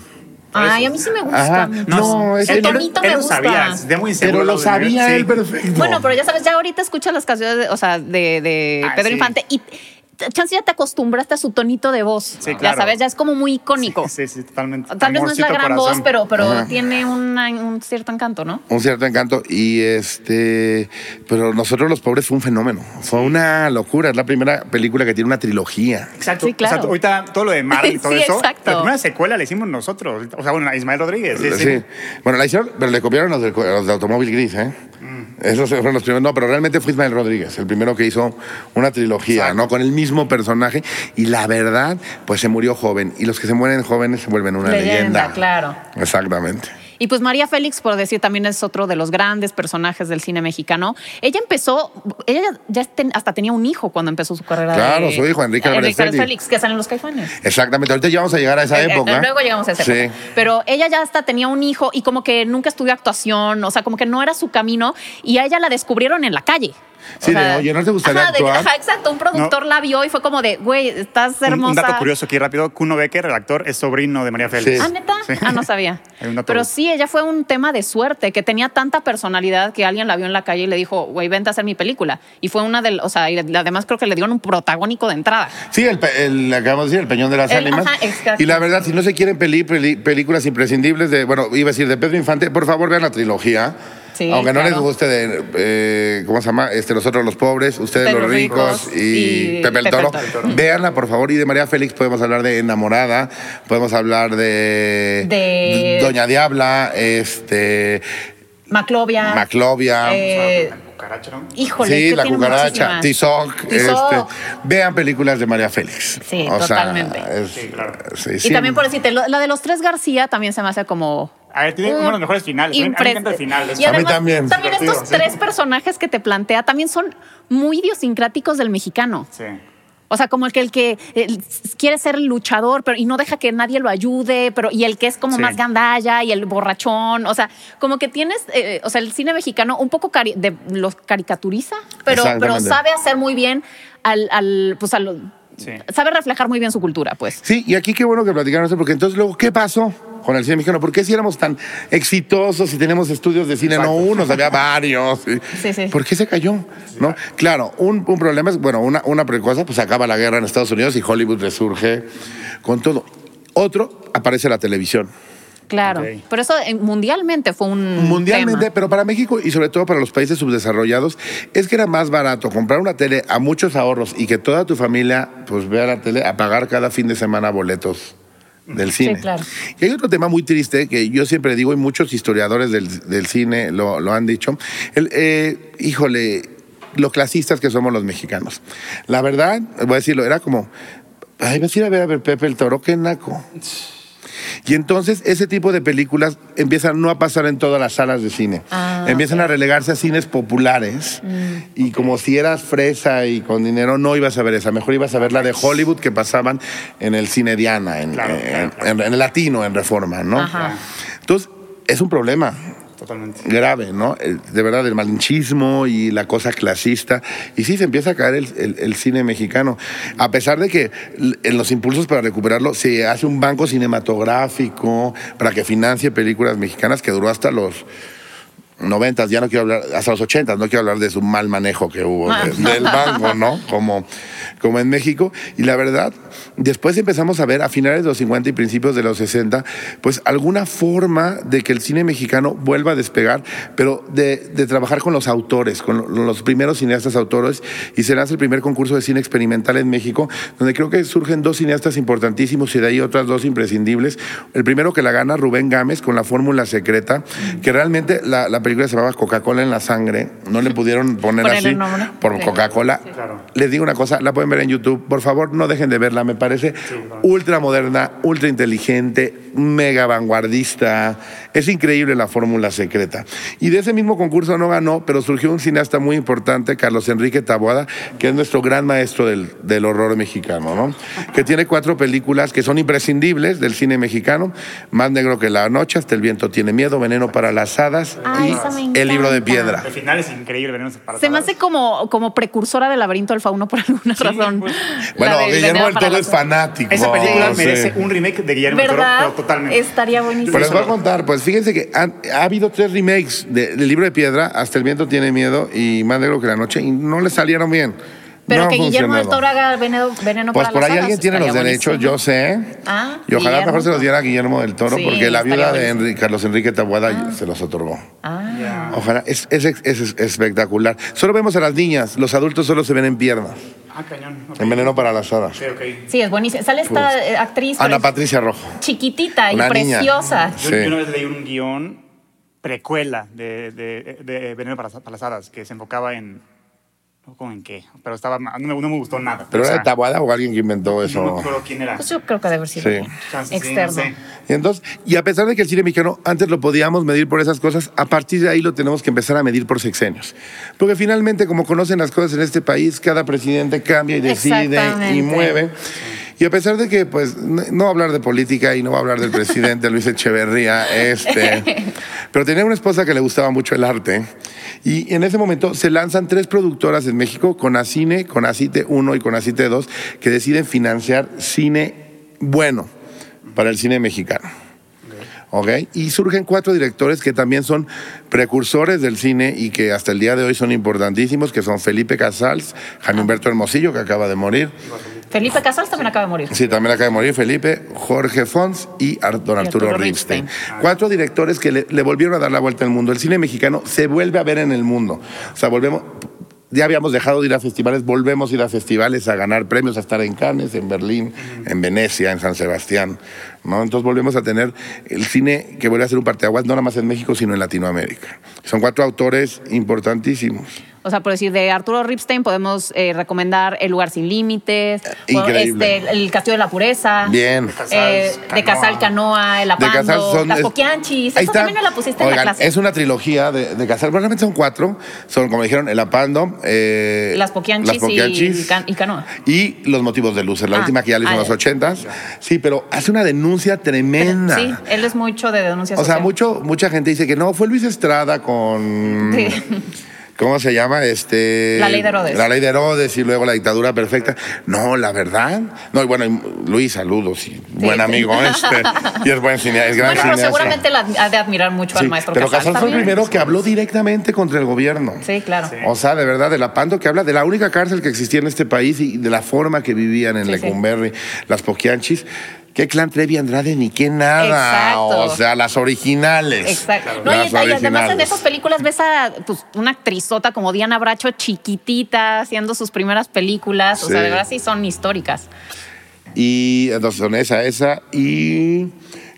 Speaker 1: Ay, a mí sí me gusta.
Speaker 2: Ajá.
Speaker 1: mucho.
Speaker 2: No, es
Speaker 1: el
Speaker 2: que-
Speaker 1: tonito
Speaker 3: él
Speaker 1: me
Speaker 3: lo
Speaker 1: gusta.
Speaker 3: sabía, sentía muy
Speaker 2: Pero lo
Speaker 3: de
Speaker 2: sabía
Speaker 3: sí.
Speaker 2: él perfecto.
Speaker 1: Bueno, pero ya sabes, ya ahorita escuchas las canciones, de, o sea, de, de
Speaker 3: Ah,
Speaker 1: Pedro
Speaker 3: sí.
Speaker 1: Infante y chance ya te acostumbraste a su tonito de voz.
Speaker 3: Sí,
Speaker 1: Ya
Speaker 3: claro.
Speaker 1: sabes, ya es como muy icónico.
Speaker 3: Sí, sí, totalmente.
Speaker 1: Tal vez no es la gran
Speaker 3: corazón.
Speaker 1: voz, pero, pero
Speaker 2: Ajá.
Speaker 1: tiene una- un cierto encanto, ¿no?
Speaker 2: un cierto encanto y este pero nosotros los pobres fue un fenómeno fue una locura es la primera película que tiene una trilogía
Speaker 3: Exacto.
Speaker 1: Sí, claro.
Speaker 3: O sea, ahorita todo lo de Marvel y todo
Speaker 1: Sí,
Speaker 3: eso.
Speaker 1: exacto.
Speaker 3: La primera secuela la hicimos nosotros. O sea, bueno, a Ismael Rodríguez. Sí, sí.
Speaker 2: sí. bueno la hicieron pero le copiaron los de, los de automóvil gris eh
Speaker 3: Mm.
Speaker 2: Esos fueron los primeros. No pero realmente fue Ismael Rodríguez el primero que hizo una trilogía
Speaker 3: Exacto.
Speaker 2: no con el mismo personaje. Y la verdad pues se murió joven. Y los que se mueren jóvenes se vuelven una leyenda,
Speaker 1: Leyenda, claro.
Speaker 2: exactamente
Speaker 1: Y pues María Félix, por decir, también es otro de los grandes personajes del cine mexicano. Ella empezó, ella ya ten- hasta tenía un hijo cuando empezó su carrera.
Speaker 2: Claro,
Speaker 1: de-
Speaker 2: su hijo, Enrique Álvarez Félix.
Speaker 1: Que salen los caifanes.
Speaker 2: exactamente ahorita ya vamos a llegar a esa
Speaker 1: Eh, eh,
Speaker 2: época
Speaker 1: luego llegamos a esa
Speaker 2: sí.
Speaker 1: época. Pero ella ya hasta tenía un hijo y como que nunca estudió actuación, o sea, como que no era su camino y a ella la descubrieron en la calle.
Speaker 2: Sí, de, "Oye, ¿no te gustaría
Speaker 1: ajá, de-
Speaker 2: actuar?"
Speaker 1: ajá, exacto. Un productor la vio y fue como de, güey, estás hermosa.
Speaker 3: un dato curioso aquí rápido. Kuno Becker, el actor, es sobrino de María Félix.
Speaker 2: Sí.
Speaker 1: Ah, neta.
Speaker 3: Sí.
Speaker 1: Ah, no sabía. Pero sí, ella fue un tema de suerte, que tenía tanta personalidad que alguien la vio en la calle y le dijo, güey, vente a hacer mi película. Y fue una del, o sea, y además creo que le dieron un protagónico de entrada.
Speaker 2: Sí, el, pe- el- acabamos de decir, el Peñón de las
Speaker 1: El-
Speaker 2: Ánimas.
Speaker 1: ajá,
Speaker 2: y la verdad, si no se quieren peli- peli- películas imprescindibles de, bueno, iba a decir de Pedro Infante, por favor vean la trilogía.
Speaker 1: Sí,
Speaker 2: Aunque no
Speaker 1: claro.
Speaker 2: les guste de, eh, ¿cómo se llama? Este, Nosotros los pobres, ustedes los ricos
Speaker 1: ricos
Speaker 2: y,
Speaker 1: y
Speaker 2: Pepe el
Speaker 1: Pepe el
Speaker 2: Toro.
Speaker 1: Toro.
Speaker 2: Véanla, por favor. Y de María Félix podemos hablar de Enamorada, podemos hablar de,
Speaker 1: De-
Speaker 2: Doña Diabla, este,
Speaker 1: Maclovia.
Speaker 2: Maclovia.
Speaker 1: eh,
Speaker 3: La cucaracha, ¿no?
Speaker 1: híjole,
Speaker 2: Sí, la cucaracha. Tizoc. Este, vean películas de María Félix.
Speaker 1: Sí,
Speaker 2: O sea,
Speaker 1: totalmente.
Speaker 2: es-
Speaker 3: Sí, claro.
Speaker 2: sí,
Speaker 1: Y
Speaker 2: sí.
Speaker 1: también por decirte, la de los tres García también se me hace como...
Speaker 3: A ver, tiene uno de los mejores finales. A mí- a mí me encanta el final.
Speaker 1: Y
Speaker 3: Es-
Speaker 2: A mí también.
Speaker 1: también estos
Speaker 3: sí.
Speaker 1: tres personajes que te plantea también son muy idiosincráticos del mexicano.
Speaker 3: Sí.
Speaker 1: O sea, como el que, el que quiere ser luchador, pero y no deja que nadie lo ayude, pero y el que es como
Speaker 3: Sí.
Speaker 1: más gandalla y el borrachón. O sea, como que tienes, eh, o sea, el cine mexicano un poco cari- de, los caricaturiza, pero, pero sabe hacer muy bien al, al pues al,
Speaker 3: Sí.
Speaker 1: sabe reflejar muy bien su cultura, pues.
Speaker 2: Sí, y aquí qué bueno que platicaron esto, porque entonces luego, ¿qué pasó con el cine mexicano? ¿Por qué si éramos tan exitosos y tenemos estudios de cine? No unos, había varios.
Speaker 1: Sí, sí.
Speaker 2: ¿Por qué se cayó? ¿No? Claro, un, un problema es, bueno, una, una cosa, pues acaba la guerra en Estados Unidos y Hollywood resurge con todo. Otro, aparece la televisión.
Speaker 1: Claro. Pero eso eh, mundialmente fue un
Speaker 2: Mundialmente,
Speaker 1: tema.
Speaker 2: pero para México y sobre todo para los países subdesarrollados, es que era más barato comprar una tele a muchos ahorros y que toda tu familia pues vea la tele a pagar cada fin de semana boletos del
Speaker 1: Sí,
Speaker 2: cine.
Speaker 1: claro.
Speaker 2: Y hay otro tema muy triste que yo siempre digo y muchos historiadores del, del cine lo, lo han dicho. El, eh, híjole, lo clasistas que somos los mexicanos. La verdad, voy a decirlo, era como, ay, vas a ir a ver a ver Pepe el Toro, qué naco. Y entonces ese tipo de películas empiezan no a pasar en todas las salas de cine.
Speaker 1: Ah,
Speaker 2: empiezan a relegarse a cines populares. Y como si eras fresa y con dinero, no ibas a ver esa. Mejor ibas a ver la de Hollywood que pasaban en el cine Diana, en,
Speaker 3: Claro,
Speaker 2: en-
Speaker 3: claro, claro.
Speaker 2: en- en el latino, en Reforma, ¿no?
Speaker 1: Ajá.
Speaker 2: Entonces, es un problema
Speaker 3: Totalmente.
Speaker 2: grave, ¿no? El- De verdad, el malinchismo y la cosa clasista. Y sí, se empieza a caer el, el- el cine mexicano. A pesar de que en los impulsos para recuperarlo se hace un banco cinematográfico para que financie películas mexicanas que duró hasta los noventas, ya no quiero hablar, hasta los ochentas, no quiero hablar de su mal manejo que hubo de- del banco, ¿no? Como, como en México. Y la verdad, después empezamos a ver a finales de los 50 y principios de los 60, pues alguna forma de que el cine mexicano vuelva a despegar, pero de, de trabajar con los autores, con lo- los primeros cineastas autores, y se lanza el primer concurso de cine experimental en México, donde creo que surgen dos cineastas importantísimos y de ahí otras dos imprescindibles. El primero que la gana Rubén Gámez con la fórmula secreta, que realmente la, la película se llamaba Coca-Cola en la sangre, no le pudieron poner
Speaker 1: Ponerle
Speaker 2: así
Speaker 1: nombre.
Speaker 2: por
Speaker 1: Sí.
Speaker 2: Coca-Cola.
Speaker 3: Claro.
Speaker 2: Les digo una cosa, la pueden ver en YouTube, por favor no dejen de verla, me parece ultra moderna, ultra inteligente, mega vanguardista, es increíble la fórmula secreta. Y de ese mismo concurso no ganó, pero surgió un cineasta muy importante, Carlos Enrique Taboada, que es nuestro gran maestro del, del horror mexicano, ¿no? Que tiene cuatro películas que son imprescindibles del cine mexicano, Más negro que la noche, Hasta el viento tiene miedo, Veneno para las hadas
Speaker 1: Ah,
Speaker 2: y El libro de piedra.
Speaker 3: El final es increíble. Veneno para
Speaker 1: Se me hace como, como precursora del laberinto del fauno por alguna razón.
Speaker 3: pues.
Speaker 2: Bueno,
Speaker 1: de
Speaker 2: Guillermo del Toro es fanático.
Speaker 3: Esa película merece un remake de Guillermo del Toro, pero totalmente.
Speaker 1: Estaría buenísimo.
Speaker 2: Pues les voy a contar, pues fíjense que ha habido tres remakes de- del libro de piedra, Hasta el viento tiene miedo y Más negro que la noche, y no le salieron bien.
Speaker 1: Pero
Speaker 2: No
Speaker 1: que Guillermo del. Toro haga veneno, veneno
Speaker 2: Pues
Speaker 1: para
Speaker 2: por
Speaker 1: las
Speaker 2: ahí alguien tiene los derechos,
Speaker 1: buenísimo.
Speaker 2: yo sé.
Speaker 1: Ah,
Speaker 2: y ojalá
Speaker 1: Guillermo.
Speaker 2: mejor se los diera a Guillermo del Toro,
Speaker 1: Sí,
Speaker 2: porque la viuda de Carlos Enrique Tabuada se los otorgó.
Speaker 1: Ah.
Speaker 2: Ojalá, es, es, es- es espectacular. Solo vemos a las niñas, los adultos solo se ven en piernas,
Speaker 3: Ah, cañón.
Speaker 2: en veneno para las hadas.
Speaker 3: Sí, ok.
Speaker 1: Sí, es buenísimo. Sale esta eh, actriz
Speaker 2: Ana Patricia Rojo.
Speaker 1: chiquitita y
Speaker 2: Una
Speaker 1: preciosa.
Speaker 3: Yo,
Speaker 2: Sí.
Speaker 3: yo una vez leí un guion precuela de, de, de Veneno para, para las Hadas que se enfocaba en. Como en qué, pero estaba, no, me, no me gustó nada.
Speaker 2: ¿Pero
Speaker 3: O
Speaker 2: era
Speaker 3: sea,
Speaker 2: de Tabuada o alguien que inventó eso?
Speaker 3: No me acuerdo quién era.
Speaker 1: Pues yo creo que debe haber sido
Speaker 2: Sí.
Speaker 3: Chance, sí,
Speaker 1: externo.
Speaker 3: no sé.
Speaker 2: Y entonces, y a pesar de que el cine mexicano antes lo podíamos medir por esas cosas, a partir de ahí lo tenemos que empezar a medir por sexenios. Porque finalmente, como conocen las cosas en este país, cada presidente cambia y decide y mueve. Y a pesar de que, pues, no va a hablar de política y no va a hablar del presidente Luis Echeverría, este, pero tenía una esposa que le gustaba mucho el arte. Y en ese momento se lanzan tres productoras en México, con Acine, con Acite 1 y con Acite 2, que deciden financiar cine bueno para el cine mexicano. ¿Ok? Y surgen cuatro directores que también son precursores del cine y que hasta el día de hoy son importantísimos, que son Felipe Casals, Jaime Humberto Hermosillo, que acaba de morir.
Speaker 1: Felipe Casals también acaba de morir.
Speaker 2: Sí, también acaba de morir Felipe, Jorge Fons y don Arturo,
Speaker 1: Arturo
Speaker 2: Ripstein.
Speaker 1: Ripstein.
Speaker 2: Cuatro directores que le, le volvieron a dar la vuelta al mundo. El cine mexicano se vuelve a ver en el mundo. O sea, volvemos... Ya habíamos dejado de ir a festivales, volvemos a ir a festivales a ganar premios, a estar en Cannes, en Berlín, en Venecia, en San Sebastián. ¿No? Entonces volvemos a tener el cine que vuelve a ser un parteaguas, no nada más en México, sino en Latinoamérica. Son cuatro autores importantísimos.
Speaker 1: O sea, por decir, de Arturo Ripstein podemos eh, recomendar El lugar sin límites, o,
Speaker 2: Increíble.
Speaker 1: este, El castillo de la pureza.
Speaker 2: Bien.
Speaker 1: Eh, de Casal Canoa, El
Speaker 2: De
Speaker 1: Apando,
Speaker 2: Casal son-
Speaker 1: Las Poquianchis.
Speaker 2: Ahí
Speaker 1: Eso
Speaker 2: está.
Speaker 1: también me la pusiste en
Speaker 2: Oigan,
Speaker 1: la clase.
Speaker 2: Es una trilogía de, de Casal. Bueno, realmente son cuatro. Son, como dijeron, El Apando, eh,
Speaker 1: Las Poquianchis,
Speaker 2: Las Poquianchis
Speaker 1: y, y Canoa.
Speaker 2: y Los Motivos de Luces. La
Speaker 1: Ah,
Speaker 2: última que ya le hizo en
Speaker 1: ah,
Speaker 2: los ochentas. Sí, pero hace una denuncia tremenda.
Speaker 1: Sí, él es mucho de denuncia
Speaker 2: O sea, mucho, mucha gente dice que no, fue Luis Estrada con...
Speaker 1: Sí.
Speaker 2: ¿Cómo se llama? Este,
Speaker 1: La ley de Herodes.
Speaker 2: La ley de Herodes y luego la dictadura perfecta. No, la verdad. No, y bueno, Luis, saludos. Y buen
Speaker 1: sí.
Speaker 2: amigo este. Y es buen cineasta, es gran
Speaker 1: Bueno, pero
Speaker 2: cineasta.
Speaker 1: seguramente la ha de admirar mucho al maestro
Speaker 2: pero
Speaker 1: Casal.
Speaker 2: Casal fue el primero que habló directamente contra el gobierno.
Speaker 1: Sí, claro.
Speaker 2: O sea, de verdad, de la Pando que habla de la única cárcel que existía en este país y de la forma que vivían en
Speaker 1: Sí, sí.
Speaker 2: Lecumberri, las Poquianchis. ¿Qué clan Trevi Andrade ni qué nada?
Speaker 1: Exacto.
Speaker 2: O sea, las originales.
Speaker 1: Exacto. No, y,
Speaker 2: Las
Speaker 1: y además en esas películas ves a pues, una actrizota como Diana Bracho chiquitita haciendo sus primeras películas. O
Speaker 2: Sí.
Speaker 1: sea, de verdad sí son históricas.
Speaker 2: Y entonces son esa, esa. ¿Y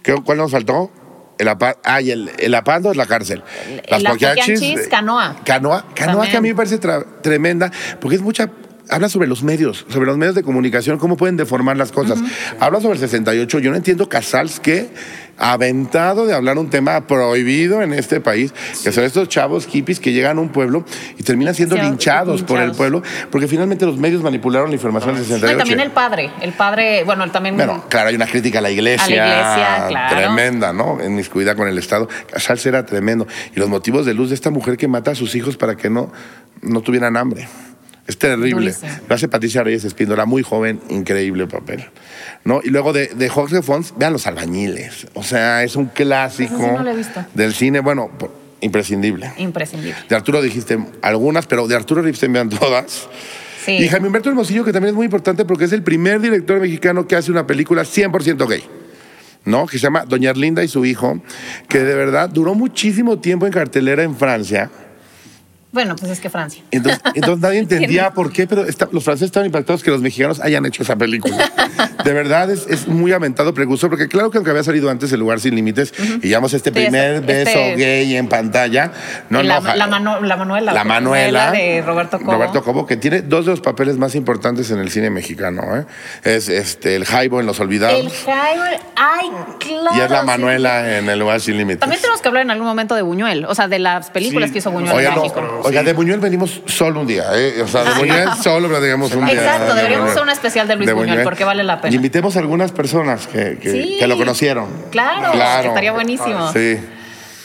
Speaker 2: qué- cuál nos faltó? El, apa ah, y el, el apando es la cárcel.
Speaker 1: Las Poquianchis,
Speaker 2: eh,
Speaker 1: Canoa.
Speaker 2: Canoa, canoa
Speaker 1: También.
Speaker 2: que a mí me parece tremenda, porque es mucha. Habla sobre los medios, sobre los medios de comunicación, cómo pueden deformar las cosas. Habla sobre el 68. Yo no entiendo Casals que aventado de hablar un tema prohibido en este país, que son estos chavos hippies que llegan a un pueblo y terminan siendo
Speaker 1: Sí,
Speaker 2: linchados por el pueblo, porque finalmente los medios manipularon la información del
Speaker 1: No,
Speaker 2: 68.
Speaker 1: y también el padre. El padre, bueno, también.
Speaker 2: Bueno, claro, hay una crítica a la iglesia.
Speaker 1: A la iglesia, claro.
Speaker 2: Tremenda, ¿no? En miscuida con el Estado. Casals era tremendo. Y los motivos de luz de esta mujer que mata a sus hijos para que no, no tuvieran hambre. Es terrible. Lo hace Patricia Reyes Espíndola, muy joven, increíble papel. ¿No? Y luego de, de Jorge Fons, vean Los Albañiles. O sea, es un clásico
Speaker 1: Ese sí no lo he visto.
Speaker 2: del cine, bueno, imprescindible.
Speaker 1: Imprescindible.
Speaker 2: De Arturo dijiste algunas, pero de Arturo Ripstein vean todas.
Speaker 1: Sí.
Speaker 2: Y Jaime Humberto Hermosillo, que también es muy importante porque es el primer director mexicano que hace una película 100% gay. ¿No? Que se llama Doña Erlinda y su hijo, que de verdad duró muchísimo tiempo en cartelera en Francia.
Speaker 1: Bueno, pues es que Francia.
Speaker 2: Entonces, entonces nadie entendía por qué, pero está- los franceses estaban impactados que los mexicanos hayan hecho esa película. De verdad es, es muy aventado precursor, porque claro que aunque había salido antes El lugar sin límites, y llevamos este
Speaker 1: Sí,
Speaker 2: primer
Speaker 1: este-
Speaker 2: beso
Speaker 1: este-
Speaker 2: gay en pantalla. No,
Speaker 1: la,
Speaker 2: no,
Speaker 1: la, Mano- la Manuela.
Speaker 2: la Manuela.
Speaker 1: de Roberto Cobo.
Speaker 2: Roberto Cobo, que tiene dos de los papeles más importantes en el cine mexicano. ¿eh? Es este, el Jaibo en Los Olvidados.
Speaker 1: El Jaime. Ay, claro.
Speaker 2: y es la
Speaker 1: sí.
Speaker 2: Manuela en El lugar sin límites.
Speaker 1: También tenemos que hablar en algún momento de Buñuel, o sea, de las películas
Speaker 3: Sí.
Speaker 1: que hizo Buñuel en
Speaker 2: no, Oiga, de Buñuel venimos solo un día, ¿eh? O sea, de Buñuel solo platicamos un día.
Speaker 1: Exacto,
Speaker 2: de
Speaker 1: deberíamos hacer un especial de Luis Buñuel, porque vale la pena.
Speaker 2: Y invitemos a algunas personas que, que,
Speaker 1: Sí.
Speaker 2: que lo conocieron.
Speaker 1: Claro, que estaría buenísimo.
Speaker 2: Sí.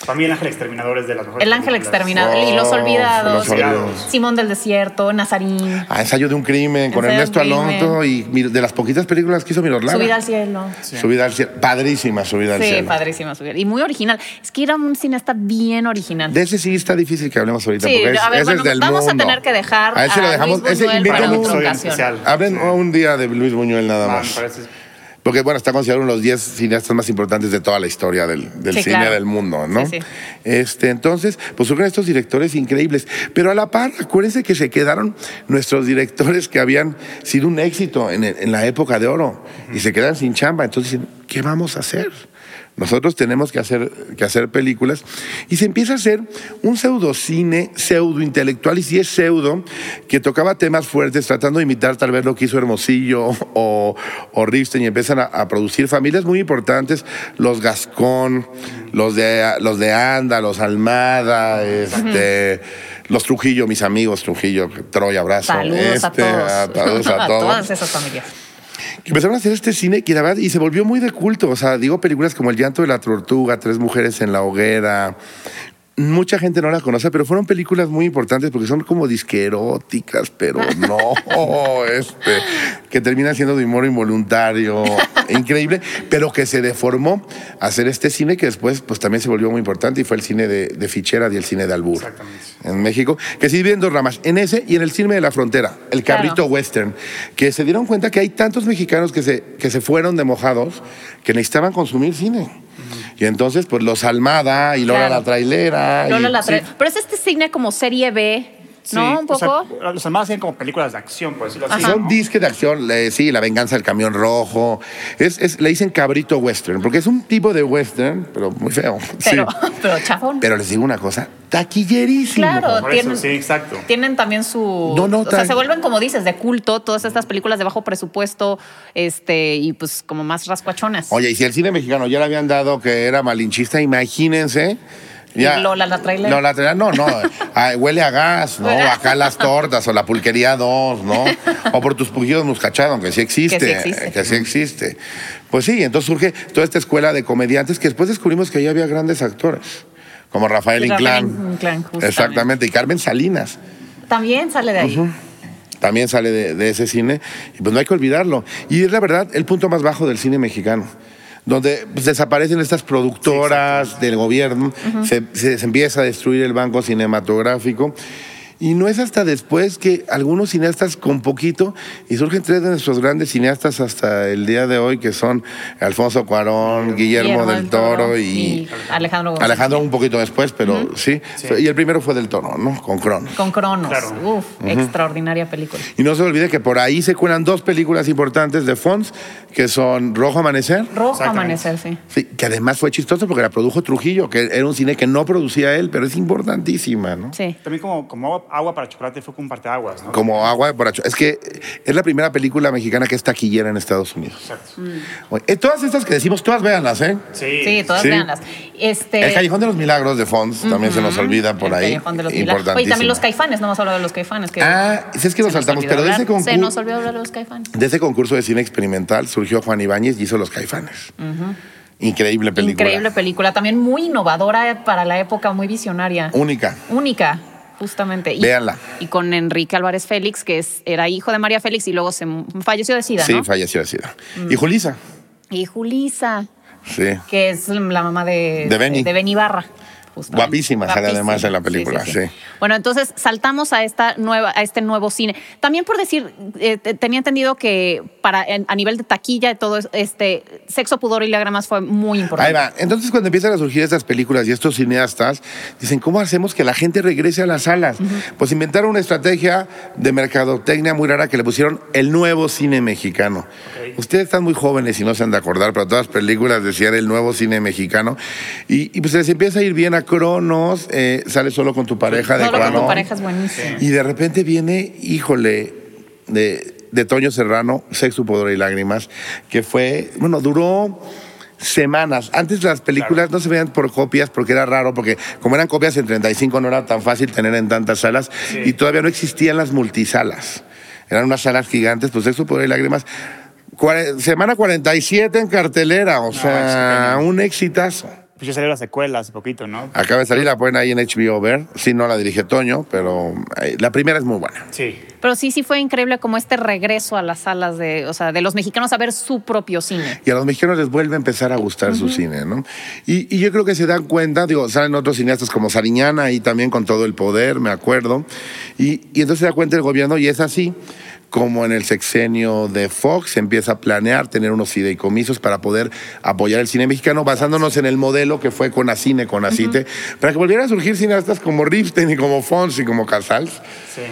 Speaker 3: Para mí el ángel exterminador es de las mejores
Speaker 1: El ángel
Speaker 3: películas.
Speaker 1: exterminador y los
Speaker 2: Oh,
Speaker 1: olvidados,
Speaker 2: Los Olvidados.
Speaker 1: Simón del Desierto, Nazarín,
Speaker 2: Ah, ensayo de un crimen con Ernesto
Speaker 1: un crimen.
Speaker 2: Alonso y de las poquitas películas que hizo Miroslava.
Speaker 1: Subida al cielo.
Speaker 2: Subida al cielo. Padrísima, subida al
Speaker 1: Sí,
Speaker 2: cielo.
Speaker 1: padrísima subida. Y muy original. Es que era un cineasta bien original.
Speaker 2: De ese sí está difícil que hablemos ahorita.
Speaker 1: Sí,
Speaker 2: porque es,
Speaker 1: a ver,
Speaker 2: ese
Speaker 1: bueno,
Speaker 2: es del
Speaker 1: vamos a tener que dejar
Speaker 2: A ese lo
Speaker 1: a
Speaker 2: dejamos.
Speaker 1: Luis
Speaker 2: ese
Speaker 1: para
Speaker 2: un-
Speaker 1: otra ocasión.
Speaker 3: especial.
Speaker 2: Hablen un día de Luis Buñuel nada más.
Speaker 3: parece-
Speaker 2: Porque, bueno, está considerado uno de los 10 cineastas más importantes de toda la historia del, del
Speaker 1: Sí,
Speaker 2: cine
Speaker 1: claro.
Speaker 2: del mundo, ¿no?
Speaker 1: Sí, sí.
Speaker 2: Este, entonces, pues surgen estos directores increíbles. Pero a la par, acuérdense que se quedaron nuestros directores que habían sido un éxito en, en la época de oro y se quedan sin chamba. Entonces dicen, ¿qué vamos a hacer? Nosotros tenemos que hacer, que hacer películas y se empieza a hacer un pseudocine, pseudo intelectual y si es pseudo, que tocaba temas fuertes tratando de imitar tal vez lo que hizo Hermosillo o, o Ripstein y empiezan a, a producir familias muy importantes, los Gascón, los de, los de Anda, los Almada, este, los Trujillo, mis amigos Trujillo, Troy, abrazo.
Speaker 1: Saludos a
Speaker 2: Este,
Speaker 1: todos.
Speaker 2: a todos, a todos.
Speaker 1: todas esas familias.
Speaker 2: Empezaron a hacer este cine y se volvió muy de culto. O sea, digo películas como El llanto de la tortuga, Tres mujeres en la hoguera. Mucha gente no la conoce, pero fueron películas muy importantes porque son como disqueróticas, pero no, este, que terminan siendo de humor involuntario, increíble, pero que se deformó a hacer este cine que después pues también se volvió muy importante y fue el cine de, de Fichera y el cine de Albur
Speaker 3: Exactamente.
Speaker 2: en México, que se divide en dos ramas, en ese y en el cine de la frontera, el
Speaker 1: Claro.
Speaker 2: cabrito western, que se dieron cuenta que hay tantos mexicanos que se, que se fueron de mojados que necesitaban consumir cine. Y entonces, pues los Almada y Lola
Speaker 1: Claro.
Speaker 2: la trailera.
Speaker 1: Lola
Speaker 2: y-
Speaker 1: la trae- Pero es este cine como serie B, ¿no? Un
Speaker 3: o sea,
Speaker 1: poco.
Speaker 3: los demás hacían como películas de acción, por decirlo así.
Speaker 2: Son
Speaker 3: ¿no?
Speaker 2: disques de acción, sí, La venganza del camión rojo. Es, es- le dicen cabrito western, porque es un tipo de western, pero muy feo.
Speaker 1: Pero,
Speaker 2: sí.
Speaker 1: pero chafón.
Speaker 2: Pero les digo una cosa, taquillerísimo.
Speaker 1: Claro.
Speaker 3: Por eso,
Speaker 1: tienen-
Speaker 3: sí, exacto.
Speaker 1: Tienen también su.
Speaker 2: No, no,
Speaker 1: o sea, se vuelven, como dices, de culto todas estas películas de bajo presupuesto este y pues como más rascuachonas.
Speaker 2: Oye, y si el cine mexicano ya le habían dado que era malinchista, imagínense. Ya,
Speaker 1: Lola la trailera.
Speaker 2: Lola la trailera, no, no. ah, huele a gas, ¿no? Acá las tortas o la pulquería 2, ¿no? O por tus pujidos muscachados, aunque sí existe.
Speaker 1: Que sí existe.
Speaker 2: que sí existe. Pues sí, entonces surge toda esta escuela de comediantes que después descubrimos que ahí había grandes actores. Como Rafael Inclán.
Speaker 1: Inclán, justamente.
Speaker 2: Exactamente. Y Carmen Salinas.
Speaker 1: También sale de ahí.
Speaker 2: también sale de, de ese cine, y pues no hay que olvidarlo. Y es la verdad el punto más bajo del cine mexicano, donde pues, desaparecen estas productoras del gobierno, se, se- se empieza a destruir el banco cinematográfico. Y no es hasta después que algunos cineastas con poquito, y surgen tres de nuestros grandes cineastas hasta el día de hoy, que son Alfonso Cuarón, Guillermo, del Toro, y,
Speaker 1: Alejandro González.
Speaker 2: Alejandro un poquito después, pero sí. Y el primero fue del Toro, ¿no? Con Cronos.
Speaker 1: Con Cronos.
Speaker 3: Claro.
Speaker 1: Uf, extraordinaria película.
Speaker 2: Y no se olvide que por ahí se cuelan dos películas importantes de Fons, que son Rojo Amanecer,
Speaker 1: Rojo. Amanecer, sí.
Speaker 2: sí, que además fue chistoso porque la produjo Trujillo, que era un cine que no producía él, pero es importantísima, ¿no?
Speaker 1: Sí.
Speaker 3: También como, como agua, para chocolate fue como un parteaguas, ¿no?
Speaker 2: Como agua de borracho. Es que es la primera película mexicana que es taquillera en Estados Unidos.
Speaker 3: Exacto.
Speaker 2: Eh, todas estas que decimos, todas véanlas, ¿eh?
Speaker 3: Sí.
Speaker 1: Sí, todas
Speaker 2: Sí.
Speaker 1: véanlas. Este,
Speaker 2: El Callejón de los Milagros de Fons también se nos olvida por
Speaker 1: el
Speaker 2: ahí.
Speaker 1: Callejón de los Milagros. Oye, también los caifanes, no hemos hablado de los caifanes. Que
Speaker 2: Ah, si es que nos saltamos, pero de ese
Speaker 1: hablar. Se
Speaker 2: concurso-
Speaker 1: nos olvidó hablar de los caifanes.
Speaker 2: De ese concurso de cine experimental surgió Juan Ibáñez y hizo Los Caifanes. Increíble película.
Speaker 1: Increíble película, también muy innovadora para la época, muy visionaria.
Speaker 2: Única.
Speaker 1: Única, justamente. Y,
Speaker 2: Véanla.
Speaker 1: Y con Enrique Álvarez Félix, que es, era hijo de María Félix y luego se falleció de SIDA,
Speaker 2: Sí,
Speaker 1: ¿no?
Speaker 2: falleció de SIDA.
Speaker 1: Mm.
Speaker 2: Y Julisa.
Speaker 1: Y Julisa,
Speaker 2: Sí.
Speaker 1: que es la mamá de,
Speaker 2: De Benny.
Speaker 1: de Benny Barra. Justamente.
Speaker 2: Guapísima sale además en la película, sí.
Speaker 1: Bueno, entonces saltamos a esta nueva, a este nuevo cine. También por decir, eh, te- tenía entendido que para en- a nivel de taquilla y todo es- este sexo, pudor y lágrimas fue muy importante.
Speaker 2: Ahí va. Entonces, cuando empiezan a surgir estas películas y estos cineastas, dicen, ¿cómo hacemos que la gente regrese a las salas? Pues inventaron una estrategia de mercadotecnia muy rara que le pusieron el nuevo cine mexicano. Ustedes están muy jóvenes y no se han de acordar, pero todas las películas decían el nuevo cine mexicano. Y, y pues se les empieza a ir bien a Cronos, eh, sale solo con tu pareja de
Speaker 1: Solo con tu pareja es buenísimo.
Speaker 2: Y de repente viene, híjole, de, de Toño Serrano, Sexo, Pudor y Lágrimas, que fue, bueno, duró semanas. Antes las películas no se veían por copias porque era raro, porque como eran copias en 35 no era tan fácil tener en tantas salas y todavía no existían las multisalas. Eran unas salas gigantes, pues Sexo, Pudor y Lágrimas. Cuare- semana 47 en cartelera, o sea, un exitazo.
Speaker 3: Pues ya salió la secuela hace poquito, ¿no?
Speaker 2: Acaba de salir, la pueden ahí en HBO ver. Sí, no la dirige Toño, pero eh, la primera es muy buena.
Speaker 3: Sí.
Speaker 1: Pero sí, sí fue increíble como este regreso a las salas de, o sea, de los mexicanos a ver su propio cine.
Speaker 2: Y a los mexicanos les vuelve a empezar a gustar su cine, ¿no? Y, y yo creo que se dan cuenta, digo, salen otros cineastas como Sariñana y también con todo el poder, me acuerdo. Y, y entonces se da cuenta el gobierno y es así como en el sexenio de Fox se empieza a planear tener unos fideicomisos para poder apoyar el cine mexicano basándonos en el modelo que fue con Acine, con Acite, para que volvieran a surgir cineastas como Ripstein y como Fons y como Casals.
Speaker 3: Sí.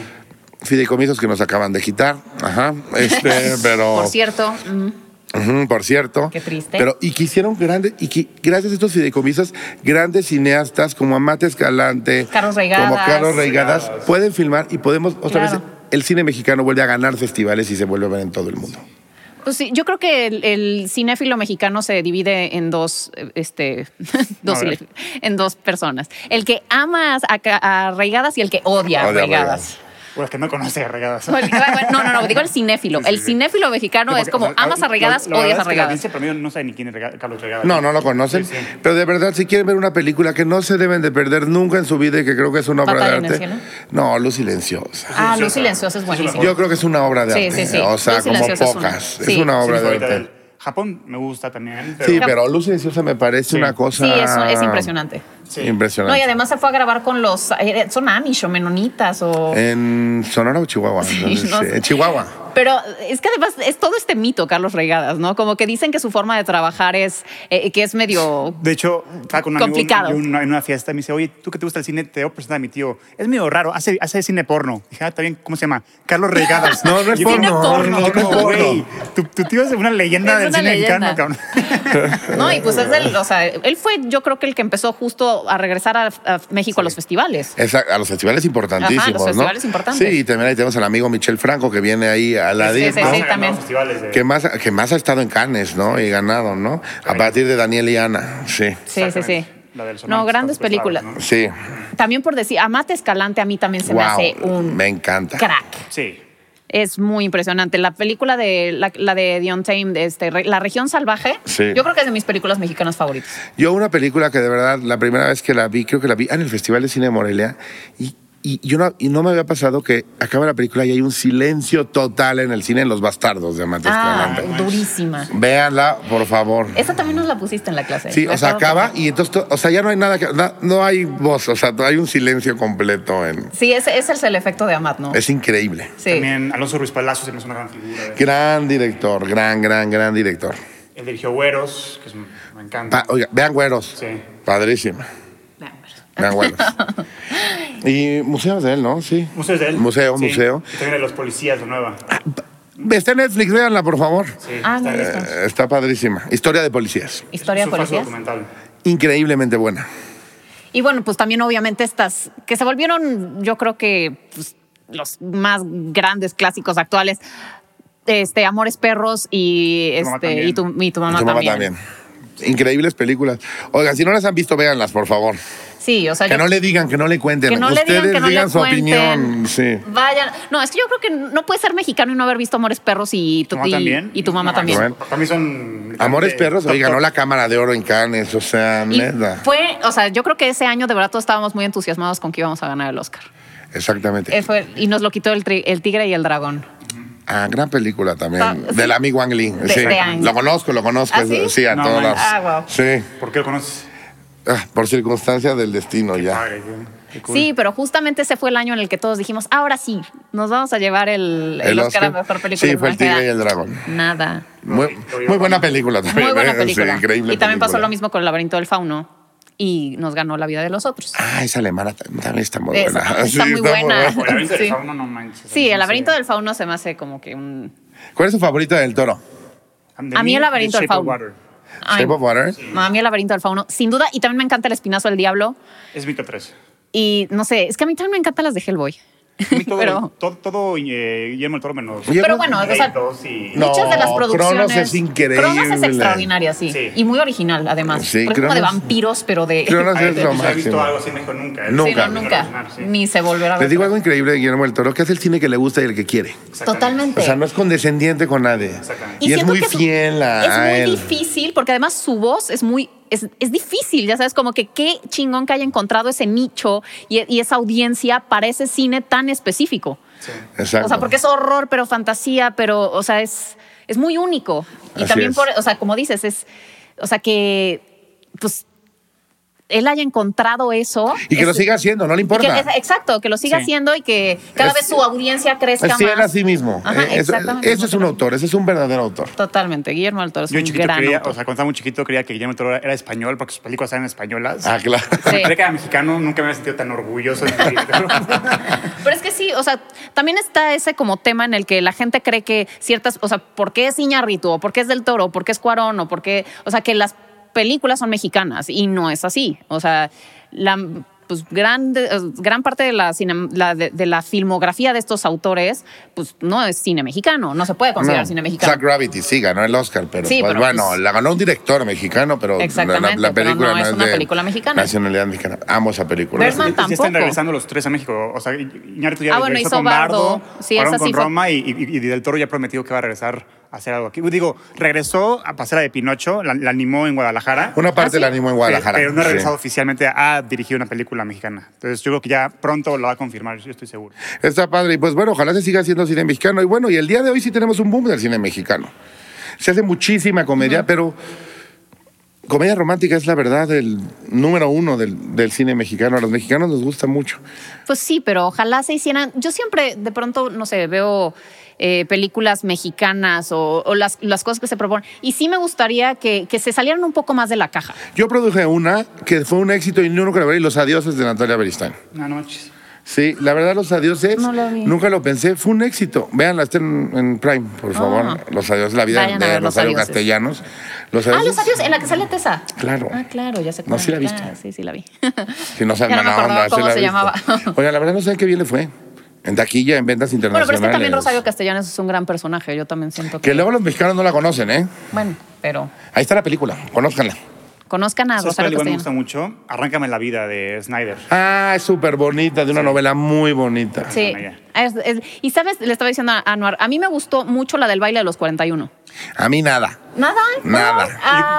Speaker 2: Fideicomisos que nos acaban de quitar, ajá, este, pero...
Speaker 1: Por cierto,
Speaker 2: Ujú, por cierto.
Speaker 1: Qué triste.
Speaker 2: Pero, y que hicieron grandes, y que gracias a estos fideicomisos, grandes cineastas como Amate Escalante,
Speaker 1: Carlos Reigadas.
Speaker 2: como Carlos Reigadas, pueden filmar y podemos, otra
Speaker 1: Claro.
Speaker 2: vez, el cine mexicano vuelve a ganar festivales y se vuelve a ver en todo el mundo.
Speaker 1: pues sí, yo creo que el, el cinéfilo mexicano se divide en dos, este, dos en dos personas. El que ama a, a Reigadas y el que odia, a
Speaker 2: Odia a
Speaker 1: Reigadas.
Speaker 3: O es que no conoce arregadas.
Speaker 1: Bueno, No, no, no, digo el cinéfilo. El cinéfilo mexicano
Speaker 3: Sí,
Speaker 1: es como
Speaker 3: o sea,
Speaker 1: amas a regadas,
Speaker 3: la- la
Speaker 1: odias a
Speaker 3: es que La
Speaker 1: regadas.
Speaker 3: promedio no sabe ni quién es Rega- Carlos Regadas.
Speaker 2: No, no lo conocen.
Speaker 3: Sí, sí.
Speaker 2: Pero de verdad, si quieren ver una película que no se deben de perder nunca en su vida y que creo que es una obra de
Speaker 1: ¿Batalla en el
Speaker 2: arte.
Speaker 1: cielo?
Speaker 2: No, Luz Silenciosa.
Speaker 1: Ah, Luz Silenciosa es buenísimo.
Speaker 2: Yo creo que es una obra de
Speaker 1: Sí,
Speaker 2: arte.
Speaker 1: sí, sí.
Speaker 2: O sea, como pocas.
Speaker 1: sí.
Speaker 2: Es una
Speaker 3: Sí,
Speaker 2: obra de arte.
Speaker 3: Japón me gusta también. Pero
Speaker 2: Sí, pero Luz Silenciosa me parece
Speaker 3: Sí.
Speaker 2: una cosa.
Speaker 1: Sí, es, es impresionante.
Speaker 3: Sí.
Speaker 2: Impresionante.
Speaker 1: No, y además se fue a grabar con los. eh, Son Amish o Menonitas o.
Speaker 2: En Sonora o Chihuahua. Entonces,
Speaker 1: no
Speaker 2: sí,
Speaker 1: sé.
Speaker 2: En Chihuahua.
Speaker 1: Pero es que además es todo este mito, Carlos Regadas, ¿no? Como que dicen que su forma de trabajar es. eh, que es medio.
Speaker 3: De hecho, estaba con un
Speaker 1: Complicado.
Speaker 3: amigo en una, en una fiesta y me dice, oye, ¿tú que te gusta el cine? Te voy a presentar a mi tío. Es medio raro, hace, hace cine porno. Dije, ah, está bien, ¿cómo se llama? Carlos Regadas.
Speaker 2: No, no es porno,
Speaker 1: porno,
Speaker 2: no, no
Speaker 3: güey,
Speaker 2: porno.
Speaker 3: tu, tu tío es una leyenda
Speaker 1: Es
Speaker 3: del
Speaker 1: una
Speaker 3: cine
Speaker 1: leyenda.
Speaker 3: mexicano, cabrón.
Speaker 1: No, y pues es del. O sea, él fue, yo creo que el que empezó justo a regresar a, a México a los festivales.
Speaker 2: Exacto, a los festivales importantísimos,
Speaker 1: Ajá, los
Speaker 2: ¿no?
Speaker 1: festivales importantes.
Speaker 2: Sí, y también ahí tenemos al amigo Michel Franco que viene ahí a la
Speaker 1: Sí, sí,
Speaker 2: ¿no?
Speaker 1: sí, también.
Speaker 3: festivales de-
Speaker 2: Que más, que más ha estado en Cannes, ¿no? Y ganado, ¿no? A partir de Daniel y Ana, sí.
Speaker 1: Sí, sí, sí.
Speaker 3: La del
Speaker 1: No, grandes películas.
Speaker 3: ¿no?
Speaker 2: Sí.
Speaker 1: También por decir, Amate Escalante a mí también se me hace un
Speaker 2: me encanta.
Speaker 1: crack.
Speaker 3: Sí.
Speaker 1: Es muy impresionante. La película de la, la de The Untamed, este, Re- La Región Salvaje,
Speaker 2: Sí.
Speaker 1: yo creo que es de mis películas mexicanas favoritas.
Speaker 2: Yo una película que de verdad, la primera vez que la vi, creo que la vi en el Festival de Cine de Morelia, y, y, yo no, y no me había pasado que acaba la película y hay un silencio total en el cine en Los Bastardos de Amate
Speaker 1: Ah, durísima.
Speaker 2: Véanla, por favor.
Speaker 1: Esa también nos la pusiste en la clase.
Speaker 2: Sí,
Speaker 1: Me
Speaker 2: o sea, acaba y entonces, to- o sea, ya no hay nada que, no hay voz, o sea, hay un silencio completo en...
Speaker 1: Sí, ese, ese es el efecto de Amat, ¿no?
Speaker 2: Es increíble.
Speaker 1: sí.
Speaker 3: También Alonso Ruiz Palacio se me hace una gran figura.
Speaker 2: Gran director, gran, gran, gran director.
Speaker 3: Él dirigió Güeros, que es- me encanta.
Speaker 2: Pa- oiga, vean Güeros.
Speaker 3: Sí.
Speaker 2: Padrísima. Vean Güeros. y museos de él, ¿no? Sí.
Speaker 3: Museo de él.
Speaker 2: Museo,
Speaker 3: Sí.
Speaker 2: museo.
Speaker 3: Y también de los policías, de nueva.
Speaker 2: Está en Netflix, véanla, por favor.
Speaker 3: Sí,
Speaker 1: Ah, no,
Speaker 3: está-.
Speaker 2: Eh, Está padrísima. Historia de policías.
Speaker 1: Historia de policías.
Speaker 3: documental.
Speaker 2: Increíblemente buena.
Speaker 1: Y bueno, pues también obviamente estas que se volvieron, yo creo que pues, los más grandes clásicos actuales. Este, Amores Perros y,
Speaker 3: Tu mamá
Speaker 1: este,
Speaker 3: también.
Speaker 1: y, tu, y tu mamá,
Speaker 2: Tu mamá
Speaker 1: también.
Speaker 2: también. Increíbles películas. Oigan, si no las han visto, véanlas, por favor.
Speaker 1: Sí, o sea,
Speaker 2: Que
Speaker 1: yo-
Speaker 2: no le digan, que no le cuenten.
Speaker 1: que no le
Speaker 2: Ustedes
Speaker 1: digan que no le
Speaker 2: su
Speaker 1: cuenten.
Speaker 2: opinión. Sí.
Speaker 1: Vayan. No, es que yo creo que no puedes ser mexicano y no haber visto Amores Perros y tu,
Speaker 3: ¿Tu mamá
Speaker 1: y-
Speaker 3: también?
Speaker 1: y tu mamá
Speaker 3: No,
Speaker 1: también.
Speaker 2: Bueno.
Speaker 3: Para mí son...
Speaker 2: Amores Perros,
Speaker 3: top.
Speaker 2: ganó la Cámara de Oro en Cannes, o sea, neta.
Speaker 1: fue, o sea, yo creo que ese año de verdad todos estábamos muy entusiasmados con que íbamos a ganar el Oscar.
Speaker 2: Exactamente.
Speaker 1: Y nos lo quitó el, tri- el tigre y el dragón.
Speaker 2: Ah, gran película también.
Speaker 1: Ah, sí.
Speaker 2: Del amigo Ang Lee.
Speaker 1: De-
Speaker 2: sí.
Speaker 1: de.
Speaker 2: Lo conozco, lo conozco.
Speaker 1: ¿Ah, sí?
Speaker 2: a
Speaker 3: No,
Speaker 2: todas
Speaker 1: Ah, wow.
Speaker 2: Sí.
Speaker 3: ¿Por qué lo conoces?
Speaker 2: Ah, por circunstancia del destino ya.
Speaker 3: Padre, cool.
Speaker 1: Sí, pero justamente ese fue el año en el que todos dijimos, ahora sí, nos vamos a llevar el, el Oscar a Mejor Película
Speaker 2: Sí, fue el Tigre y el. Dragón.
Speaker 1: Nada.
Speaker 2: Muy, buena película también.
Speaker 1: Muy buena
Speaker 2: ¿eh?
Speaker 1: película.
Speaker 2: Sí, increíble.
Speaker 1: y también pasó lo mismo con El laberinto del fauno y nos ganó La vida de los otros.
Speaker 2: Ah, esa alemana también también está muy
Speaker 1: Esa
Speaker 2: buena.
Speaker 1: está
Speaker 2: Sí,
Speaker 1: muy buena.
Speaker 3: El laberinto del
Speaker 1: Sí.
Speaker 3: fauno, no manches.
Speaker 1: Sí, El laberinto del fauno se me hace como que un...
Speaker 2: ¿Cuál es su favorito del toro?
Speaker 1: A mí el laberinto del fauno.
Speaker 2: Shape of Water.
Speaker 1: mí El laberinto del fauno, sin duda, y también me encanta El espinazo del diablo.
Speaker 3: Es mi top 3.
Speaker 1: Y no sé, es que a mí también me encantan las de Hellboy.
Speaker 3: Todo,
Speaker 1: Pero-
Speaker 3: todo, todo eh, Guillermo del Toro menos.
Speaker 1: Pero
Speaker 2: no-
Speaker 1: bueno, o sea,
Speaker 3: 2 y-
Speaker 2: No,
Speaker 1: Muchas de las producciones.
Speaker 2: Cronos es increíble.
Speaker 1: Cronos es extraordinaria, sí.
Speaker 3: Sí.
Speaker 1: Y muy original, además.
Speaker 2: Sí,
Speaker 1: es como de vampiros, pero de.
Speaker 2: Cronos es
Speaker 3: no
Speaker 2: lo
Speaker 3: se ha visto
Speaker 2: máximo.
Speaker 3: algo así México nunca. ¿eh?
Speaker 2: Nunca.
Speaker 1: Sí, no, nunca.
Speaker 3: sí.
Speaker 1: Ni se volverá a ver.
Speaker 2: Les digo algo increíble de Guillermo del Toro, que hace el cine que le gusta y el que quiere.
Speaker 1: Totalmente.
Speaker 2: O sea, no es condescendiente con nadie.
Speaker 3: Exactamente.
Speaker 2: Y, es muy
Speaker 1: que
Speaker 2: fiel a,
Speaker 1: Es
Speaker 2: a
Speaker 1: muy
Speaker 2: él.
Speaker 1: difícil, porque además su voz es muy. Es, es difícil, ya sabes, como que qué chingón que haya encontrado ese nicho y, y esa audiencia para ese cine tan específico.
Speaker 2: Exacto.
Speaker 1: O sea, porque es horror, pero fantasía, pero, o sea, es, es muy único. Y
Speaker 2: Así
Speaker 1: también,
Speaker 2: es.
Speaker 1: por, o sea, como dices, es, o sea, que, pues, él haya encontrado eso.
Speaker 2: Y que
Speaker 1: es-
Speaker 2: lo siga haciendo, no le
Speaker 1: que-
Speaker 2: importa.
Speaker 1: es- exacto, que lo siga
Speaker 3: Sí.
Speaker 1: haciendo y que cada
Speaker 2: Es-
Speaker 1: vez su audiencia crezca
Speaker 2: Es fiel
Speaker 1: más.
Speaker 2: a sí mismo.
Speaker 1: Ajá,
Speaker 2: Eh, eso-
Speaker 1: exactamente.
Speaker 2: Ese es un autor, ese es un verdadero autor.
Speaker 1: Totalmente. Guillermo del Toro es
Speaker 3: Yo
Speaker 1: un
Speaker 3: chiquito
Speaker 1: gran
Speaker 3: creía,
Speaker 1: autor.
Speaker 3: o sea, cuando estaba muy chiquito creía que Guillermo del Toro era español porque sus películas eran españolas.
Speaker 2: Ah, claro.
Speaker 1: Sí.
Speaker 3: Creía que era mexicano, nunca me había sentido tan orgulloso de mi
Speaker 1: Pero es que sí, o sea, también está ese como tema en el que la gente cree que ciertas, o sea, ¿por qué es Iñárritu? ¿O por qué es del Toro? ¿O por qué es Cuarón? ¿O por qué? O sea, que las películas son mexicanas y no es así. O sea, la, pues gran, eh, gran parte de la, cine- la- de, de la filmografía de estos autores, pues no es cine mexicano, no se puede considerar
Speaker 2: No.
Speaker 1: cine mexicano.
Speaker 2: Zack Gravity sí ganó el Oscar, pero,
Speaker 1: Sí,
Speaker 2: pues,
Speaker 1: pero,
Speaker 2: bueno,
Speaker 1: pues-
Speaker 2: la ganó un director mexicano, pero la-
Speaker 1: Exactamente,
Speaker 2: la, la
Speaker 1: pero
Speaker 2: película
Speaker 1: no es una
Speaker 2: de
Speaker 1: película mexicana.
Speaker 2: Nacionalidad mexicana. Amo esa película.
Speaker 1: Birdman
Speaker 3: Ya están
Speaker 1: tampoco.
Speaker 3: regresando los tres a México. O sea, Iñárritu ya
Speaker 1: Ah, bueno, hizo
Speaker 3: con
Speaker 1: Bardo.
Speaker 3: Bardo,
Speaker 1: Sí, esa sí
Speaker 3: con
Speaker 1: fue-
Speaker 3: Roma y, y- y Del Toro ya prometió que va a regresar hacer algo aquí. Digo, regresó a pasar la de Pinocho, la, la animó en Guadalajara.
Speaker 2: Una parte
Speaker 1: ¿Ah, sí?
Speaker 2: la animó en Guadalajara.
Speaker 3: Pero no ha
Speaker 2: sí.
Speaker 3: regresado oficialmente a dirigir una película mexicana. Entonces yo creo que ya pronto lo va a confirmar, yo estoy seguro.
Speaker 2: Está padre. Y pues bueno, ojalá se siga haciendo cine mexicano. Y bueno, y el día de hoy sí tenemos un boom del cine mexicano. Se hace muchísima comedia, pero comedia romántica es la verdad el número uno del, del cine mexicano. A los mexicanos nos gusta mucho.
Speaker 1: Pues sí, pero ojalá se hicieran. Yo siempre, de pronto, no sé, veo eh, películas mexicanas o, o las, las cosas que se proponen. Y sí me gustaría que, que se salieran un poco más de la caja.
Speaker 2: Yo produje una que fue un éxito y nunca la veré, y Los Adioses de Natalia Beristain.
Speaker 3: No, no manches.
Speaker 2: Sí, la verdad, Los Adioses,
Speaker 1: No la vi.
Speaker 2: nunca lo pensé, fue un éxito. Véanla, está en, en Prime, por favor.
Speaker 1: Ah.
Speaker 2: Los Adioses, la vida
Speaker 1: Vayan
Speaker 2: de
Speaker 1: ver
Speaker 2: Rosario
Speaker 1: Adioses.
Speaker 2: Castellanos. Los
Speaker 1: Ah,
Speaker 2: Adioses,
Speaker 1: los adiós, en la que sale Tessa.
Speaker 2: Claro.
Speaker 1: Ah, claro, ya sé
Speaker 2: No,
Speaker 1: cuál.
Speaker 2: sí la viste.
Speaker 1: Claro, sí, sí la vi.
Speaker 2: Si no saben
Speaker 1: Ya no me
Speaker 2: mala
Speaker 1: acordaba
Speaker 2: onda, sí
Speaker 1: cómo
Speaker 2: la
Speaker 1: se llamaba.
Speaker 2: Oiga, la verdad no sé qué bien le fue. En taquilla, en ventas
Speaker 1: Bueno,
Speaker 2: internacionales.
Speaker 1: pero es que también Rosario Castellanos es un gran personaje. Yo también siento que.
Speaker 2: Que luego los mexicanos no la conocen, ¿eh?
Speaker 1: Bueno, pero
Speaker 2: Ahí está la película, conózcanla.
Speaker 1: Conozcan a
Speaker 3: ¿Sabes cuál
Speaker 1: Rosario
Speaker 3: igual me
Speaker 1: Castellanos.
Speaker 3: gusta mucho? Arráncame la vida de Snyder.
Speaker 2: Ah, es súper bonita, de una novela muy bonita.
Speaker 1: Sí. Es- es- y sabes, le estaba diciendo a Anuar, a mí me gustó mucho la del baile de los 41.
Speaker 2: A mí nada.
Speaker 1: ¿Nada?
Speaker 2: Nada.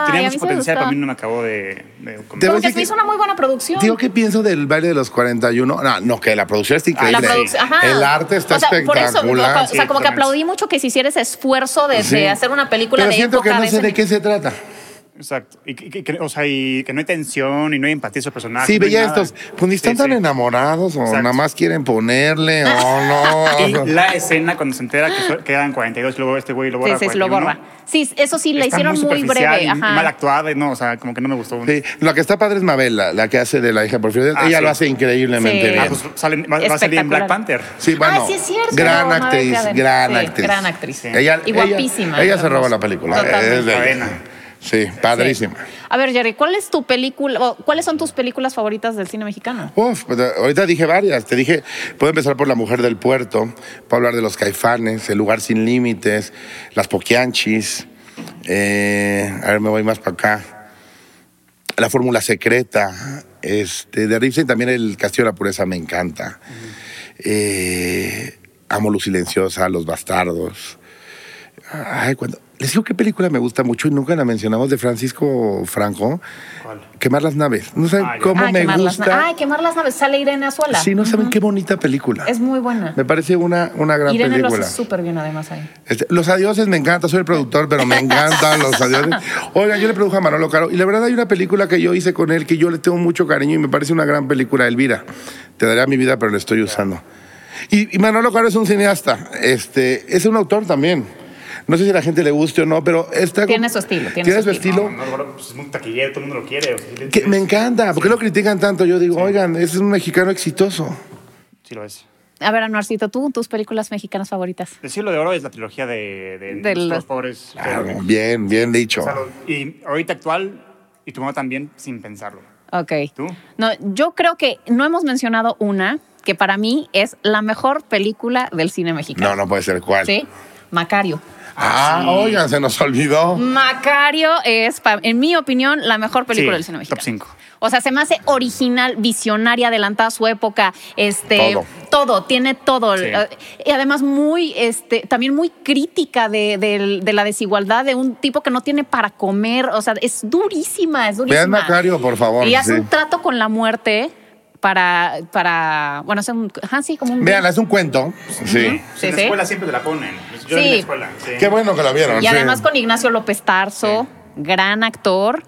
Speaker 3: Tenía
Speaker 1: a
Speaker 3: mucho potencial,
Speaker 1: gustó.
Speaker 3: para mí no me acabó de... de
Speaker 2: a
Speaker 1: Porque se hizo una muy buena producción.
Speaker 2: Digo, ¿qué pienso del baile de los 41? No, no, que la producción está
Speaker 1: la
Speaker 2: increíble.
Speaker 1: producción, ajá.
Speaker 2: El arte está
Speaker 1: o sea, por eso,
Speaker 2: espectacular.
Speaker 1: o sea, como que aplaudí mucho que se hiciera ese esfuerzo de, hacer una película
Speaker 2: Pero
Speaker 1: de
Speaker 2: siento
Speaker 1: época
Speaker 2: que no sé de qué se trata.
Speaker 3: Exacto. Y que, que- que- o sea, y que no hay tensión y no hay empatía esos personajes.
Speaker 2: Sí, veía estos, pues ni están
Speaker 3: Sí,
Speaker 2: tan
Speaker 3: sí.
Speaker 2: enamorados o
Speaker 3: Exacto.
Speaker 2: nada más quieren ponerle o no.
Speaker 3: Y la escena cuando se entera que quedan 42 y luego este güey lo
Speaker 1: Sí,
Speaker 3: borra.
Speaker 1: sí, se lo
Speaker 3: 41,
Speaker 1: borra. Sí, eso sí, la
Speaker 3: está
Speaker 1: hicieron muy, breve.
Speaker 3: y- y
Speaker 1: Ajá.
Speaker 3: mal actuada. y No, o sea, como que no me gustó.
Speaker 2: Sí, lo que está padre es Mabel, la, la que hace de la hija porfirio.
Speaker 3: Ah,
Speaker 2: Ella
Speaker 3: sí.
Speaker 2: lo hace increíblemente
Speaker 1: Sí.
Speaker 2: bien.
Speaker 3: Ah, pues sale- va, va a salir en Black. Panther.
Speaker 2: Sí, bueno,
Speaker 1: ah, sí es cierto.
Speaker 2: gran actriz, gran
Speaker 1: Sí,
Speaker 2: actriz.
Speaker 1: Gran actriz.
Speaker 3: Sí.
Speaker 2: Ella,
Speaker 1: Y
Speaker 2: ella-
Speaker 1: guapísima,
Speaker 2: Ella, se roba la película.
Speaker 1: Totalmente.
Speaker 2: es Sí, padrísima.
Speaker 1: A ver, Jerry, ¿cuál es tu película, o cuáles son tus películas favoritas del cine mexicano?
Speaker 2: Uf, pues, ahorita dije varias. Te dije, puedo empezar por La Mujer del Puerto, puedo hablar de Los Caifanes, El Lugar Sin Límites, Las Poquianchis. eh, a ver, me voy más para acá. La Fórmula Secreta. Este, de Ripstein también El Castillo de la Pureza me encanta. Eh, Amo Luz Silenciosa, Los Bastardos. Ay, cuando... Les digo qué película me gusta mucho y nunca la mencionamos de Francisco Franco.
Speaker 3: ¿Cuál?
Speaker 2: Quemar las naves. No saben
Speaker 3: Ah,
Speaker 2: cómo
Speaker 1: Ah,
Speaker 2: me gusta.
Speaker 1: Ay, quemar las naves. Sale Irene Azuela.
Speaker 2: Sí, no saben qué bonita película.
Speaker 1: Es muy buena.
Speaker 2: Me parece una, una gran
Speaker 1: Irene lo
Speaker 2: película.
Speaker 1: hace súper bien además ahí.
Speaker 2: Este, los adioses me encanta, soy el productor, pero me encantan los adioses. Oiga, yo le produje a Manolo Caro y la verdad hay una película que yo hice con él que yo le tengo mucho cariño y me parece una gran película, Elvira. Te daré a mi vida, pero la estoy usando. Y, y Manolo Caro es un cineasta, este, es un autor también. No sé si a la gente le guste o no, pero está
Speaker 1: Tiene su estilo, tiene
Speaker 2: tiene
Speaker 1: su
Speaker 2: su estilo.
Speaker 3: No, no, pues es muy taquillero, todo el mundo lo quiere. o sea, sí,
Speaker 2: Que
Speaker 3: sí,
Speaker 2: me encanta, ¿por qué lo critican tanto? Yo digo, oigan, ese es un mexicano exitoso.
Speaker 3: Sí lo es.
Speaker 1: A ver, Anuarcito, ¿tú, tus películas mexicanas favoritas?
Speaker 3: El cielo de oro es la trilogía de, de,
Speaker 1: De
Speaker 3: los
Speaker 1: los-
Speaker 3: pobres.
Speaker 2: Claro, bien, bien dicho.
Speaker 3: O sea, lo- y ahorita actual, y tu mamá también, sin pensarlo.
Speaker 1: Ok.
Speaker 3: ¿Tú?
Speaker 1: No, yo creo que no hemos mencionado una que para mí es la mejor película del cine mexicano.
Speaker 2: No, no puede ser cuál.
Speaker 1: ¿Sí? Macario.
Speaker 2: Ah, oigan, se nos olvidó.
Speaker 1: Macario es, en mi opinión, la mejor película
Speaker 3: Sí,
Speaker 1: del cine mexicano.
Speaker 3: top cinco.
Speaker 1: O sea, se me hace original, visionaria, adelantada a su época. Este,
Speaker 2: Todo.
Speaker 1: todo, tiene todo.
Speaker 3: Sí.
Speaker 1: Y además muy, este, también muy crítica de, de- de la desigualdad de un tipo que no tiene para comer. O sea, es durísima, es durísima.
Speaker 2: Vean Macario, por favor.
Speaker 1: Y hace
Speaker 2: sí.
Speaker 1: un trato con la muerte para, para, bueno, hace un, sí, como un...
Speaker 2: Vean, es un cuento. Sí.
Speaker 3: en
Speaker 1: Sí,
Speaker 3: la
Speaker 1: sí.
Speaker 3: escuela siempre te la ponen. Yo
Speaker 1: Sí.
Speaker 3: en la escuela. Sí.
Speaker 2: Qué bueno que la vieron.
Speaker 1: Y
Speaker 2: sí.
Speaker 1: además con Ignacio López Tarso, gran actor.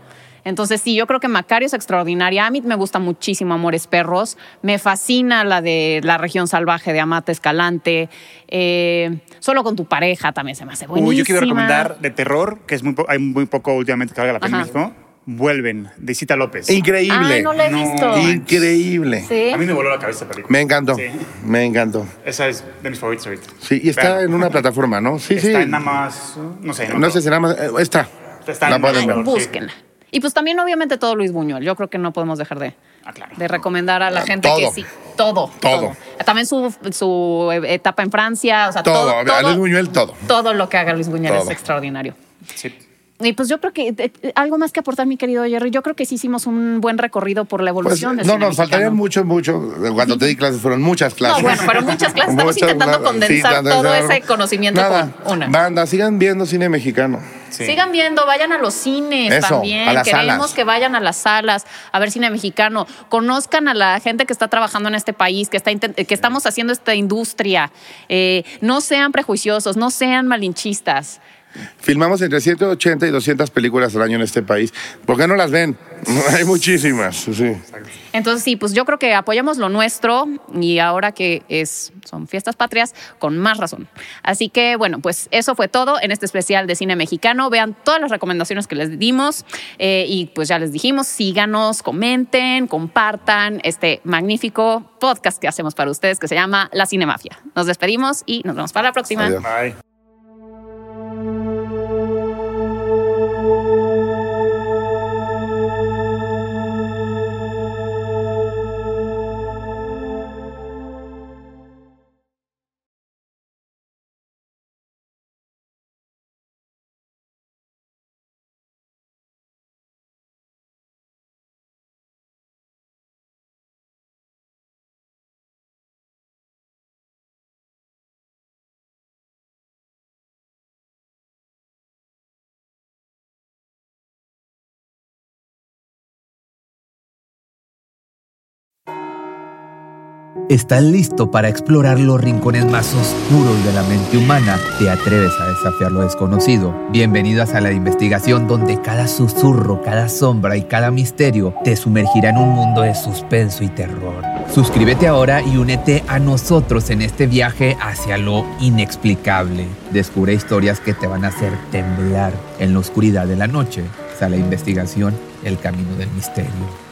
Speaker 1: Entonces, sí, yo creo que Macario es extraordinaria. A mí me gusta muchísimo Amores Perros. Me fascina la de La región salvaje de Amata Escalante. Eh, Solo con tu pareja también se me hace buenísima.
Speaker 3: Uy, yo quiero recomendar de terror, que es muy hay muy poco últimamente que valga la pena en
Speaker 1: Ajá.
Speaker 3: México. Vuelven, de Cita López.
Speaker 2: Increíble.
Speaker 1: Ay, no la he
Speaker 3: No.
Speaker 1: visto.
Speaker 2: Increíble.
Speaker 1: Sí.
Speaker 3: A mí me voló la cabeza esa película.
Speaker 2: Me encantó.
Speaker 3: Sí.
Speaker 2: Me encantó.
Speaker 3: Esa es de mis favoritos ahorita.
Speaker 2: Sí, y está en una plataforma, ¿no? Sí,
Speaker 3: Está
Speaker 2: sí.
Speaker 3: en Amazon, no sé.
Speaker 2: No sé si nada más. eh, Está.
Speaker 3: Está
Speaker 2: la
Speaker 3: en
Speaker 2: pueden
Speaker 1: Ay,
Speaker 2: ver.
Speaker 3: Amazon.
Speaker 1: búsquenla. Y pues también, obviamente, todo Luis Buñuel. Yo creo que no podemos dejar de,
Speaker 3: Ah, claro.
Speaker 1: de recomendar a la gente
Speaker 2: Todo.
Speaker 1: que sí, todo,
Speaker 2: Todo.
Speaker 1: También su, su etapa en Francia, o sea,
Speaker 2: Todo.
Speaker 1: todo,
Speaker 2: A Luis Buñuel, todo.
Speaker 1: todo lo que haga Luis Buñuel es extraordinario.
Speaker 3: Sí.
Speaker 1: Y pues yo creo que eh, algo más que aportar, mi querido Jerry. Yo creo que sí hicimos un buen recorrido por la
Speaker 2: Pues,
Speaker 1: evolución del
Speaker 2: no,
Speaker 1: cine
Speaker 2: nos faltarían mucho, mucho. Cuando te di clases fueron muchas clases.
Speaker 1: No, bueno, fueron muchas clases. Estamos
Speaker 2: Muchas,
Speaker 1: intentando
Speaker 2: nada,
Speaker 1: condensar
Speaker 2: sí,
Speaker 1: todo ese conocimiento
Speaker 2: Nada.
Speaker 1: con una.
Speaker 2: Banda, sigan viendo cine mexicano.
Speaker 3: Sí.
Speaker 1: Sigan viendo, vayan a los cines
Speaker 2: Eso,
Speaker 1: también.
Speaker 2: a las
Speaker 1: Queremos
Speaker 2: salas.
Speaker 1: que vayan a las salas a ver cine mexicano. Conozcan a la gente que está trabajando en este país, que, está que estamos haciendo esta industria. Eh, no sean prejuiciosos, no sean malinchistas.
Speaker 2: Filmamos entre 180 y 200 películas al año en este país. ¿Por qué no las ven? Hay muchísimas. Sí.
Speaker 1: Entonces, sí, pues yo creo que apoyamos lo nuestro y ahora que es, son fiestas patrias, con más razón. Así que, bueno, pues eso fue todo en este especial de cine mexicano. Vean todas las recomendaciones que les dimos eh, y pues ya les dijimos, síganos, comenten, compartan este magnífico podcast que hacemos para ustedes que se llama La Cinemafia. Nos despedimos y nos vemos para la próxima.
Speaker 2: Adiós.
Speaker 3: Bye.
Speaker 4: ¿Estás listo para explorar los rincones más oscuros de la mente humana? ¿Te atreves a desafiar lo desconocido? Bienvenido a de Investigación donde cada susurro, cada sombra y cada misterio te sumergirá en un mundo de suspenso y terror. Suscríbete ahora y únete a nosotros en este viaje hacia lo inexplicable. Descubre historias que te van a hacer temblar en la oscuridad de la noche. Sala de Investigación, el camino del misterio.